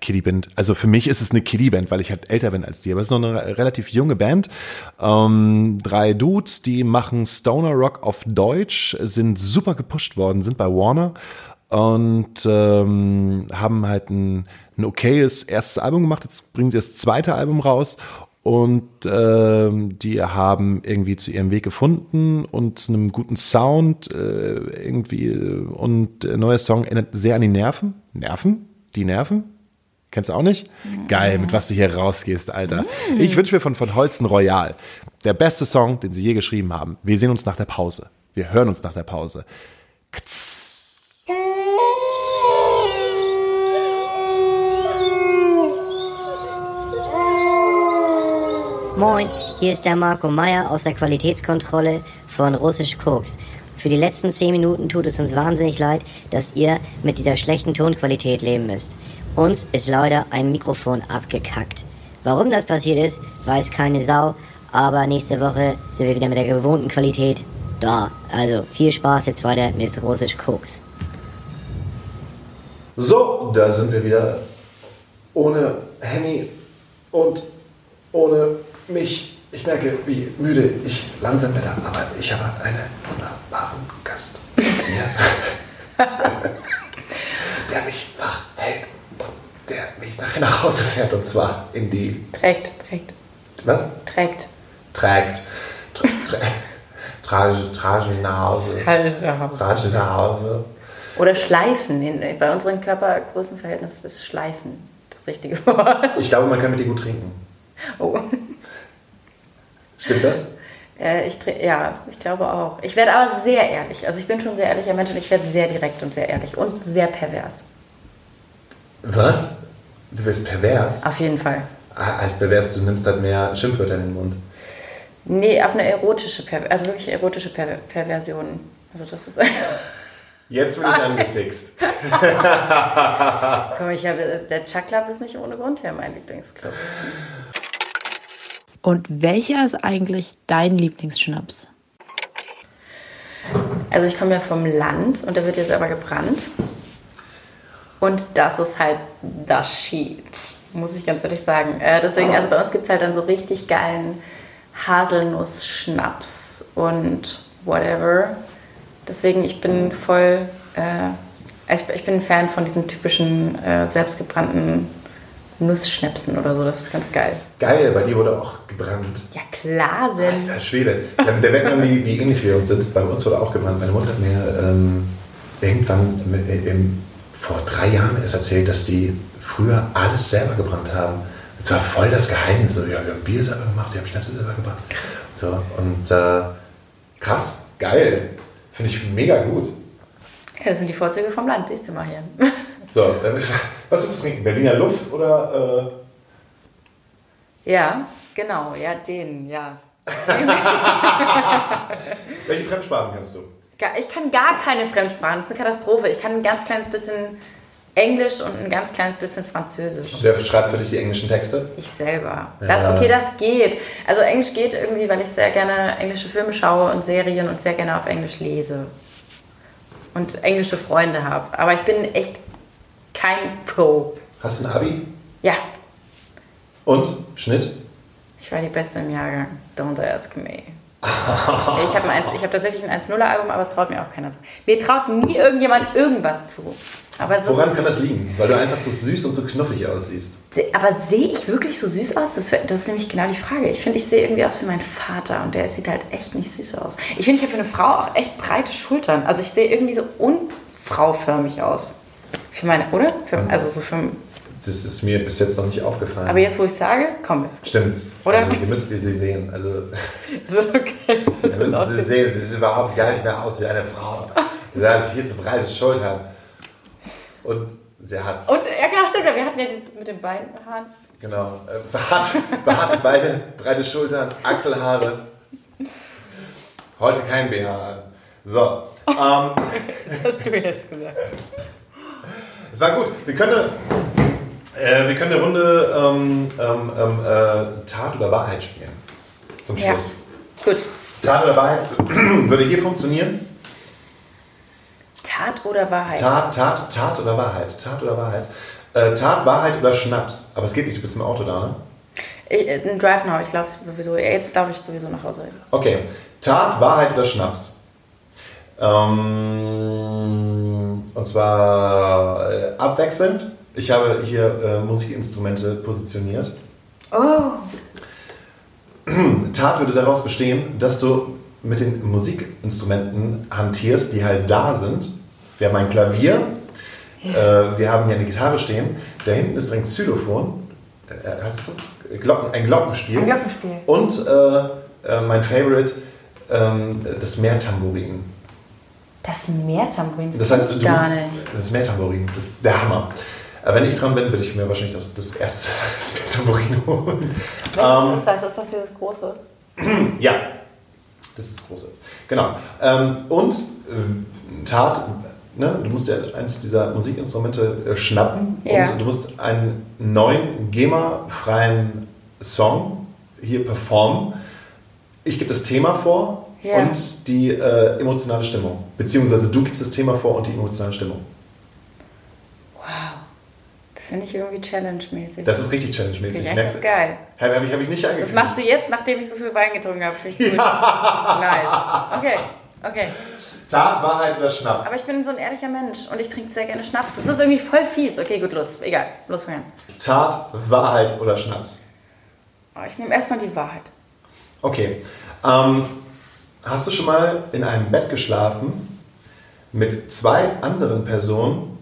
Kiddie-Band. Also für mich ist es eine Kiddie-Band, weil ich halt älter bin als die. Aber es ist noch eine relativ junge Band. Ähm, drei Dudes, die machen Stoner Rock auf Deutsch, sind super gepusht worden, sind bei Warner und ähm, haben halt ein, ein okayes erstes Album gemacht. Jetzt bringen sie das zweite Album raus und ähm, die haben irgendwie zu ihrem Weg gefunden und einem guten Sound äh, irgendwie und der neue Song erinnert sehr an die Nerven. Nerven? Die Nerven? Kennst du auch nicht? Geil, mit was du hier rausgehst, Alter. Ich wünsche mir von, von Holzen Royal der beste Song, den sie je geschrieben haben. Wir sehen uns nach der Pause. Wir hören uns nach der Pause. Ktz. Moin, hier ist der Marco Meyer aus der Qualitätskontrolle von Russisch Koks. Für die letzten 10 Minuten tut es uns wahnsinnig leid, dass ihr mit dieser schlechten Tonqualität leben müsst. Uns ist leider ein Mikrofon abgekackt. Warum das passiert ist, weiß keine Sau, aber nächste Woche sind wir wieder mit der gewohnten Qualität da. Also viel Spaß jetzt weiter mit Russisch Koks. So, da sind wir wieder. Ohne Henny und ohne mich. Ich merke, wie müde ich langsam werde, aber ich habe einen wunderbaren Gast hier, der mich wach hält und der mich nachher nach Hause fährt und zwar in die. Trägt, trägt, Was? trägt. Trägt. Tra trage, trage nach Hause. Trage ihn nach Hause. Oder schleifen. Bei unseren Körpergrößenverhältnissen ist schleifen das richtige Wort. Ich glaube, man kann mit dir gut trinken. Oh. Stimmt das? Äh, ich, ja, ich glaube auch. Ich werde aber sehr ehrlich. Also ich bin schon ein sehr ehrlicher Mensch und ich werde sehr direkt und sehr ehrlich und sehr pervers. Was? Du bist pervers? Auf jeden Fall. Ah, Heißt pervers, du nimmst halt mehr Schimpfwörter in den Mund. Nee, auf eine erotische, per also wirklich erotische per Perversion. Also das ist... Jetzt bin ich angefixt. Mal, ich habe, der Chuck Club ist nicht ohne Grund hier mein Lieblingsclub. Und welcher ist eigentlich dein Lieblingsschnaps? Also ich komme ja vom Land und der wird hier selber gebrannt. Und das ist halt das Shit, muss ich ganz ehrlich sagen. Äh, deswegen, also bei uns gibt es halt dann so richtig geilen Haselnuss-Schnaps und whatever. Deswegen, ich bin voll, äh, ich, ich bin ein Fan von diesen typischen äh, selbstgebrannten Nussschnäpsen oder so. Das ist ganz geil. Geil, bei dir wurde auch gebrannt. Ja, klar sind. Alter Schwede. Der, der merkt man, wie, wie ähnlich wir uns sind. Bei uns wurde auch gebrannt. Meine Mutter hat mir ähm, irgendwann mit, im, vor drei Jahren erst erzählt, dass die früher alles selber gebrannt haben. Das war voll das Geheimnis. So, ja, wir haben Bier selber gemacht, wir haben Schnäpse selber gebrannt. Krass. So, und äh, krass, geil. Finde ich mega gut. Ja, das sind die Vorzüge vom Land, siehst du mal hier. So, äh, was ist zu trinken? Berliner Luft oder äh, Ja, genau, ja, den, ja. welche Fremdsprachen kannst du? Ich kann gar keine Fremdsprachen, das ist eine Katastrophe. Ich kann ein ganz kleines bisschen Englisch und ein ganz kleines bisschen Französisch. Wer schreibt für dich die englischen Texte? Ich selber. Ja. Das, okay, das geht. Also Englisch geht irgendwie, weil ich sehr gerne englische Filme schaue und Serien und sehr gerne auf Englisch lese. Und englische Freunde habe. Aber ich bin echt kein Pro. Hast du ein Abi? Ja, Und? Schnitt? ich war die Beste im Jahrgang. Don't ask me. ich habe hab tatsächlich ein 1-0-Album, aber es traut mir auch keiner zu. Mir traut nie irgendjemand irgendwas zu. Woran kann das liegen? Weil du einfach so süß und so knuffig aussiehst. Aber sehe ich wirklich so süß aus? Das, das ist nämlich genau die Frage. Ich finde, ich sehe irgendwie aus wie mein Vater und der sieht halt echt nicht süß aus. Ich finde, ich habe für eine Frau auch echt breite Schultern. Also ich sehe irgendwie so unfrauförmig aus. Für meine, oder? Für, also so für, Das ist mir bis jetzt noch nicht aufgefallen. aber jetzt, wo ich sage, komm, jetzt. Stimmt. Oder? Also, ihr müsst sie sehen. Also, Das ist okay. Das ihr müsst sie sehen. Sie sieht überhaupt gar nicht mehr aus wie eine Frau. Sie hat viel zu breite Schultern. Und sie hat, Und, ja, genau, stimmt. Wir hatten ja jetzt mit den Beinhaaren. genau, äh, behaarte, behaarte Beine, breite Schultern, Achselhaare. Heute kein BH an. So. Ähm, Hast du jetzt gesagt. Es war gut. Wir können, äh, wir können eine Runde ähm, ähm, ähm, äh, Tat oder Wahrheit spielen. Zum Ja. Schluss. Gut. Tat oder Wahrheit würde hier funktionieren. Tat oder Wahrheit? Tat, Tat, Tat oder Wahrheit? Tat oder Wahrheit? Äh, Tat, Wahrheit oder Schnaps? Aber es geht nicht, du bist im Auto da, ne? Ich, äh, ein Drive Now, ich laufe sowieso, jetzt laufe ich sowieso nach Hause. Okay. Tat, Wahrheit oder Schnaps? Ähm, und zwar äh, abwechselnd. Ich habe hier äh, Musikinstrumente positioniert. Oh, Tat würde daraus bestehen, dass du mit den Musikinstrumenten hantierst, die halt da sind. Wir haben ein Klavier, äh, wir haben hier eine Gitarre stehen, da hinten ist ein Xylophon, äh? Glocken, ein Glockenspiel. Ein Glockenspiel. Und äh, äh, mein Favorite, ähm, das Meertambourin. Das Meertambourin, Das heißt, du gar musst, nicht. das Meertambourin, das ist der Hammer. Wenn ich dran bin, würde ich mir wahrscheinlich das, das erste das Meertambourin holen. Welches Ähm, ist das? Ist das dieses große? Ja, das ist das Große. Genau. Ähm, und äh, Tat, ne, du musst ja eins dieser Musikinstrumente äh, schnappen Ja. und du musst einen neuen GEMA-freien Song hier performen. Ich gebe das Thema vor Ja. und die äh, emotionale Stimmung. Beziehungsweise du gibst das Thema vor und die emotionale Stimmung. Wow. Das finde ich irgendwie challenge-mäßig. Das ist richtig challenge-mäßig. eigentlich Merkst- geil. Habe hab ich, hab ich nicht Das angekündigt. machst du jetzt, nachdem ich so viel Wein getrunken habe. Finde ich gut. Nice. Okay, okay. Tat, Wahrheit oder Schnaps? Aber ich bin so ein ehrlicher Mensch und ich trinke sehr gerne Schnaps. Das ist irgendwie voll fies. Okay, gut, los. Egal, los hören. Tat, Wahrheit oder Schnaps? Oh, ich nehme erstmal die Wahrheit. Okay. Ähm, hast du schon mal in einem Bett geschlafen mit zwei anderen Personen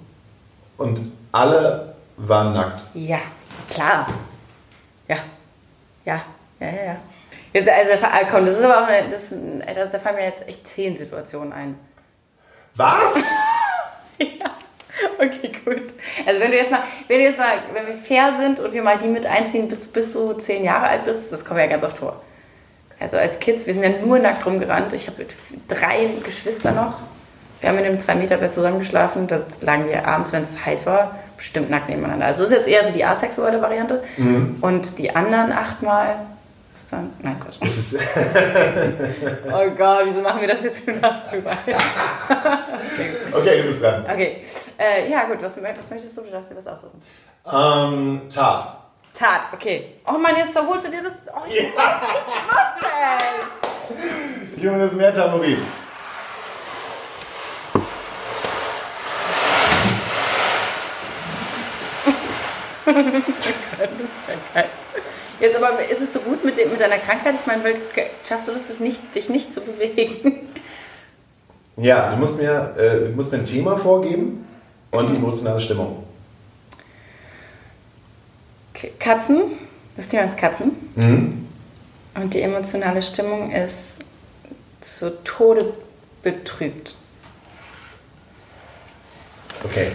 und alle waren nackt? Ja, klar. Ja. Ja, ja, ja, ja. Jetzt, also, äh, komm, das ist aber auch eine, das, das, da fallen mir jetzt echt zehn Situationen ein. Was? Okay, gut. Also wenn du jetzt mal, wenn du jetzt mal, wenn wir fair sind und wir mal die mit einziehen, bis, bis du zehn Jahre alt bist, das kommt ja ganz oft vor. Also als Kids, wir sind ja nur nackt rumgerannt. Ich habe mit drei Geschwister noch. Wir haben in einem 2-Meter-Bett zusammengeschlafen. Da lagen wir abends, wenn es heiß war, bestimmt nackt nebeneinander. Also das ist jetzt eher so die asexuelle Variante. Und die anderen achtmal ist dann. Nein, Quatsch. oh Gott, wieso machen wir das jetzt für das Okay, du bist dran. Okay. Äh, ja, gut, was, was möchtest du? Du darfst dir was aussuchen. Ähm, Tat. Tat, okay. Oh Mann, jetzt holst du dir das. Oh, ich ich mach das. Junge, das Meertambourin. Jetzt aber ist es so gut mit, dem, mit deiner Krankheit? Ich meine, schaffst du das, das nicht, dich nicht zu bewegen? Ja, du musst, mir, äh, du musst mir ein Thema vorgeben und die emotionale Stimmung. Katzen. Das Thema ist Katzen. Mhm. Und die emotionale Stimmung ist zu Tode betrübt. Okay.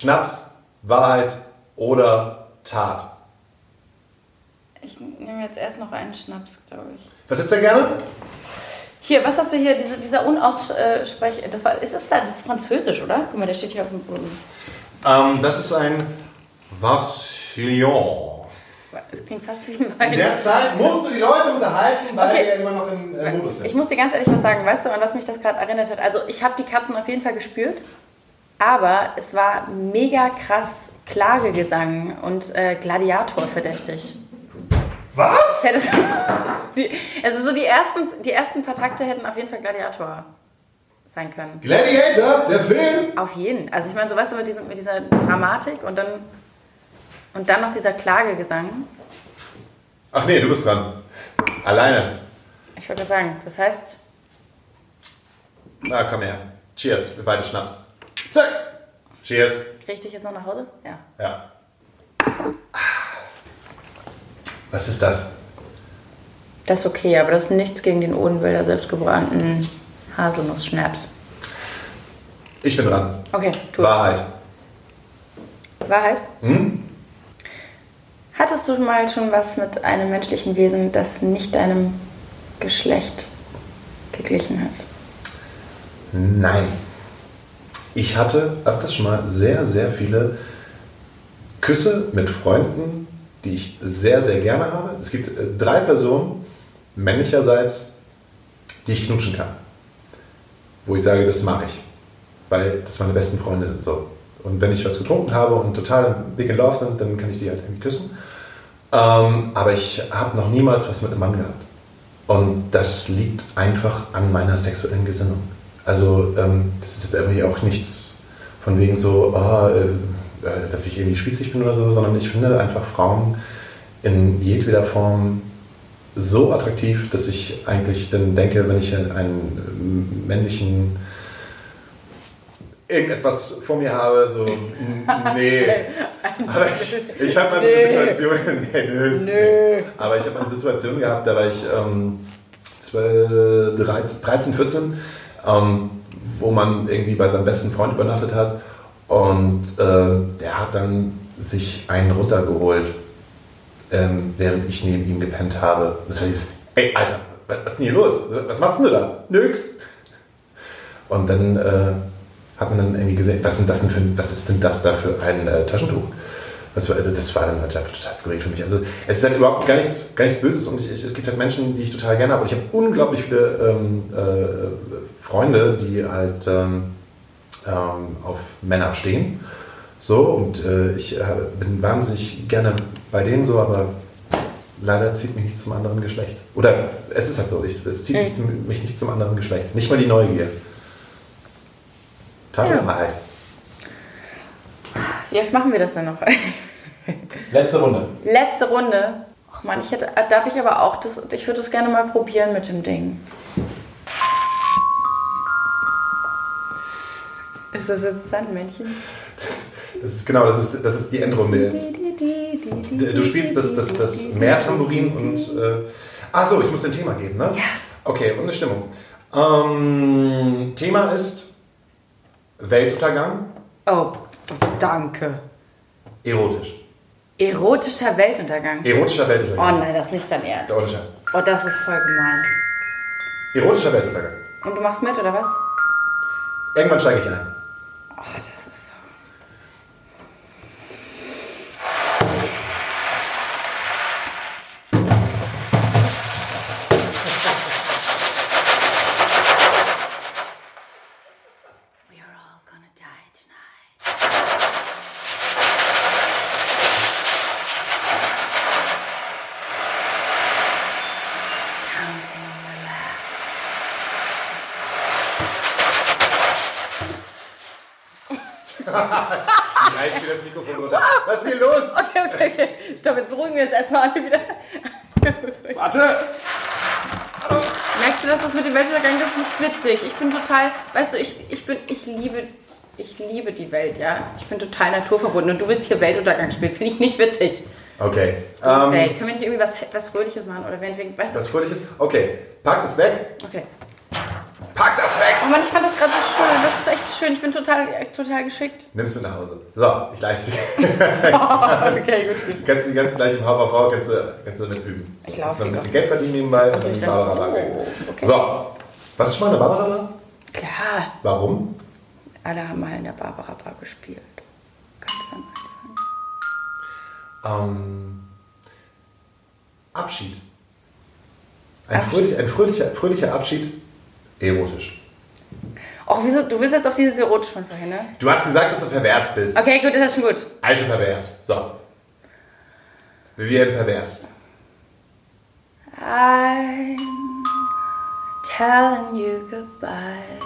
Schnaps, Wahrheit oder Tat? Ich nehme jetzt erst noch einen Schnaps, glaube ich. Was hättest du gerne? Hier, was hast du hier? Diese, dieser Unaussprech... Das war, ist es da? Das ist Französisch, oder? Guck mal, der steht hier auf dem Boden. Ähm, das ist ein Vassillon. Es klingt fast wie ein Wein. In der Zeit musst du die Leute unterhalten, weil Okay. wir ja immer noch im äh, Modus sind. Ich muss dir ganz ehrlich was sagen. Weißt du, an was mich das gerade erinnert hat? Also, ich habe die Katzen auf jeden Fall gespürt. Aber es war mega krass Klagegesang und äh, Gladiator verdächtig. Was? Die, also so die ersten, die ersten paar Takte hätten auf jeden Fall Gladiator sein können. Gladiator, der Film? Auf jeden. Also ich meine, so weißt du, mit, diesem, mit dieser Dramatik und dann, und dann noch dieser Klagegesang. Ach nee, du bist dran. Alleine. Ich wollte sagen, das heißt, Na, komm her. Cheers, wir beide Schnaps. Zack. Cheers. kriege ich dich jetzt noch nach Hause? Ja. Ja. Was ist das? Das ist okay, aber das ist nichts gegen den Odenwälder selbstgebrannten Haselnuss-Schnaps. Ich bin dran. Okay, tu Wahrheit. es. Wahrheit? Hm? Hattest du mal schon was mit einem menschlichen Wesen, das nicht deinem Geschlecht geglichen ist? Nein. Ich hatte öfters schon mal sehr, sehr viele Küsse mit Freunden, die ich sehr, sehr gerne habe. Es gibt äh, drei Personen, männlicherseits, die ich knutschen kann. Wo ich sage, das mache ich. Weil das meine besten Freunde sind so. Und wenn ich was getrunken habe und total big in love sind, dann kann ich die halt irgendwie küssen. Ähm, aber ich habe noch niemals was mit einem Mann gehabt. Und das liegt einfach an meiner sexuellen Gesinnung. Also ähm, das ist jetzt irgendwie auch nichts von wegen so, äh, äh, dass ich irgendwie spießig bin oder so, sondern ich finde einfach Frauen in jedweder Form so attraktiv, dass ich eigentlich dann denke, wenn ich einen männlichen irgendetwas vor mir habe, so, nee. Aber ich, ich habe mal so eine Situation, nee, nö, nix. aber ich habe eine Situation gehabt, da war ich ähm, 12, 13, 13, 14, ähm, wo man irgendwie bei seinem besten Freund übernachtet hat und äh, der hat dann sich einen runtergeholt, ähm, während ich neben ihm gepennt habe. Das war dieses, ey, Alter, was, ist denn hier los? Was machst du da? Nix. Und dann äh, hat man dann irgendwie gesehen, was, sind das denn für, was ist denn das da für ein äh, Taschentuch? Das war, also das war dann halt einfach total skurril für mich. Also es ist halt überhaupt gar nichts, gar nichts Böses und ich, es gibt halt Menschen, die ich total gerne habe. Und ich habe unglaublich viele ähm, äh, Freunde, die halt ähm, ähm, auf Männer stehen. So, und äh, ich äh, bin wahnsinnig gerne bei denen so, aber leider zieht mich nicht zum anderen Geschlecht. Oder es ist halt so, ich, es zieht mich, mich nicht zum anderen Geschlecht. Nicht mal die Neugier. Tat Ja. oder Wahrheit? Wie oft machen wir das denn noch? Letzte Runde. Letzte Runde. Ach man, ich hätte, darf ich aber auch das, ich würde das gerne mal probieren mit dem Ding. Ist das jetzt Sandmännchen? Das ist genau, das ist, das ist die Endrunde jetzt. Du spielst das, das, das Meertambourin und. Äh, ah, so, ich muss ein Thema geben, ne? Ja. Okay, und eine Stimmung. Ähm, Thema ist Weltuntergang, Oh, danke. erotisch. Erotischer Weltuntergang. Erotischer Oh Weltuntergang. nein, das ist nicht dein Ernst. Ohne Scheiß. Oh, das ist voll gemein. Erotischer Weltuntergang. Und du machst mit, oder was? Irgendwann steige ich ein. Oh, das ist so. We're all gonna die tonight. Counting the last. Reißt dir das Mikrofon runter. Los? Okay, okay, okay. Stopp, jetzt beruhigen wir uns erstmal alle wieder. Warte! Merkst du, dass das mit dem Weltuntergang, das ist nicht witzig. Ich bin total, weißt du, ich, ich bin, ich liebe, ich liebe die Welt, ja. Ich bin total naturverbunden und du willst hier Weltuntergang spielen. Finde ich nicht witzig. Okay. Ähm, können wir nicht irgendwie was, was Fröhliches machen oder wenn weißt du? was Fröhliches? Okay, pack das weg. Okay. Pack das weg! Oh Mann, ich fand das gerade so schön. Das ist echt schön. Ich bin total, total geschickt. Nimm's mit nach Hause. So, ich leiste dir. okay, gut. Kannst du die ganze gleich im HVV kannst du, kannst du damit üben. Ich So, lauf kannst du ein bisschen Geld verdienen nebenbei und Also dann ich Barbara Bar oh, okay. So, was ist schon mal eine Barbara Bar? Klar. Warum? Alle haben mal in der Barbara Bar gespielt. Ganz am Anfang. Ähm, Abschied. Ein, Abschied. Fröhlich, ein fröhlicher, fröhlicher Abschied, erotisch. Och, wieso? Du willst jetzt auf dieses Erotisch von vorhin, ne? Du hast gesagt, dass du pervers bist. Okay, gut, das ist schon gut. Also pervers. So. Wir werden pervers. I'm telling you goodbye.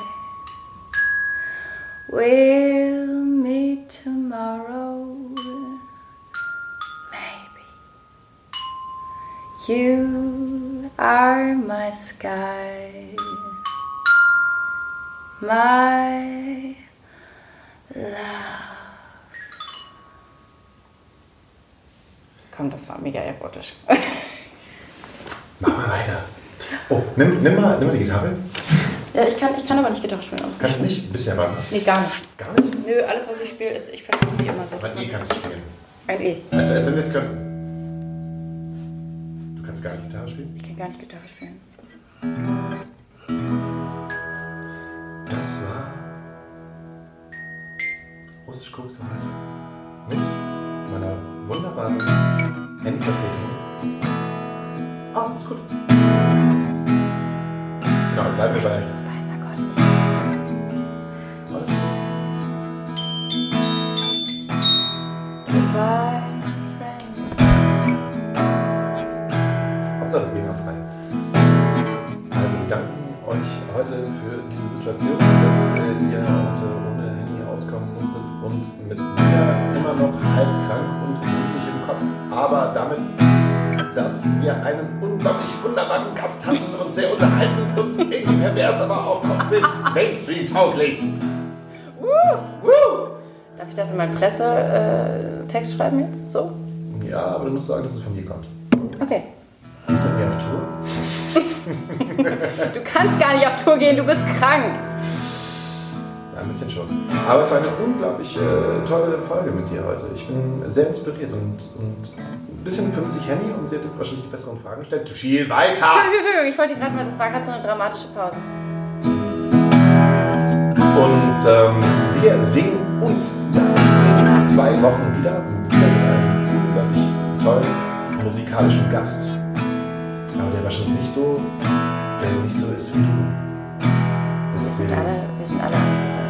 We'll meet tomorrow. Maybe. You are my sky. My love. komm, das war mega erotisch. Mach mal weiter. Oh, nimm, nimm, mal, nimm mal die Gitarre. ja, ich kann, ich kann aber nicht Gitarre spielen. Kannst du nicht? Bist ja ran. Nee, gar nicht. Gar nicht? Nö, alles, was ich spiele, ist, ich versuche wie immer so. Aber E kannst du spielen. Ein E. Also, als wenn wir jetzt können. Du kannst gar nicht Gitarre spielen? Ich kann gar nicht Gitarre spielen. Das war Russisch Koks für heute. Mit meiner wunderbaren Handyvertretung. Ah, ist gut. Genau, bleiben wir bei. Unglaublich wunderbaren Gast hatten und sehr unterhaltend und irgendwie pervers, aber auch trotzdem Mainstream-tauglich. Darf ich das in meinen Pressetext äh, schreiben jetzt? So? Ja, aber du musst sagen, dass es von mir kommt. Okay. Die ist mit mir auf Tour. Du kannst gar nicht auf Tour gehen, du bist krank. Bisschen schon. Aber es war eine unglaublich äh, tolle Folge mit dir heute. Ich bin sehr inspiriert und, und ein bisschen vermisse ich Henny und sie hat wahrscheinlich besseren Fragen gestellt. Viel weiter! Entschuldigung, Entschuldigung, ich wollte gerade mal, das war gerade so eine dramatische Pause. Und ähm, wir sehen uns dann in zwei Wochen wieder. Wieder mit einem unglaublich tollen musikalischen Gast. Aber der wahrscheinlich nicht so, der nicht so ist wie du. Wir sind alle, wir sind alle einzigartig.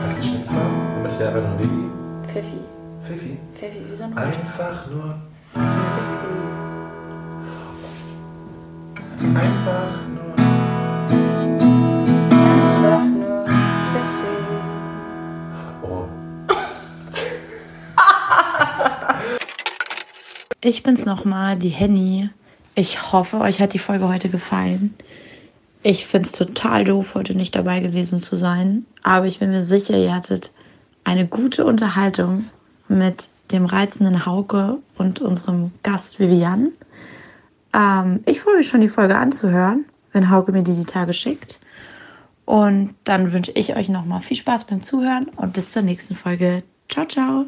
Spitznamen? Nimm dich einfach nur Vivi. Pfiffi. Fifi. Pfiffi, wie so ein Hund. Einfach nur. Einfach nur. Einfach nur Pfiffi. Oh. Ich bin's nochmal, die Henny. Ich hoffe, euch hat die Folge heute gefallen. Ich find's total doof, heute nicht dabei gewesen zu sein. Aber ich bin mir sicher, ihr hattet eine gute Unterhaltung mit dem reizenden Hauke und unserem Gast Vivian. Ähm, ich freue mich schon, die Folge anzuhören, wenn Hauke mir die die Tage schickt. Und dann wünsche ich euch nochmal viel Spaß beim Zuhören und bis zur nächsten Folge. Ciao, ciao.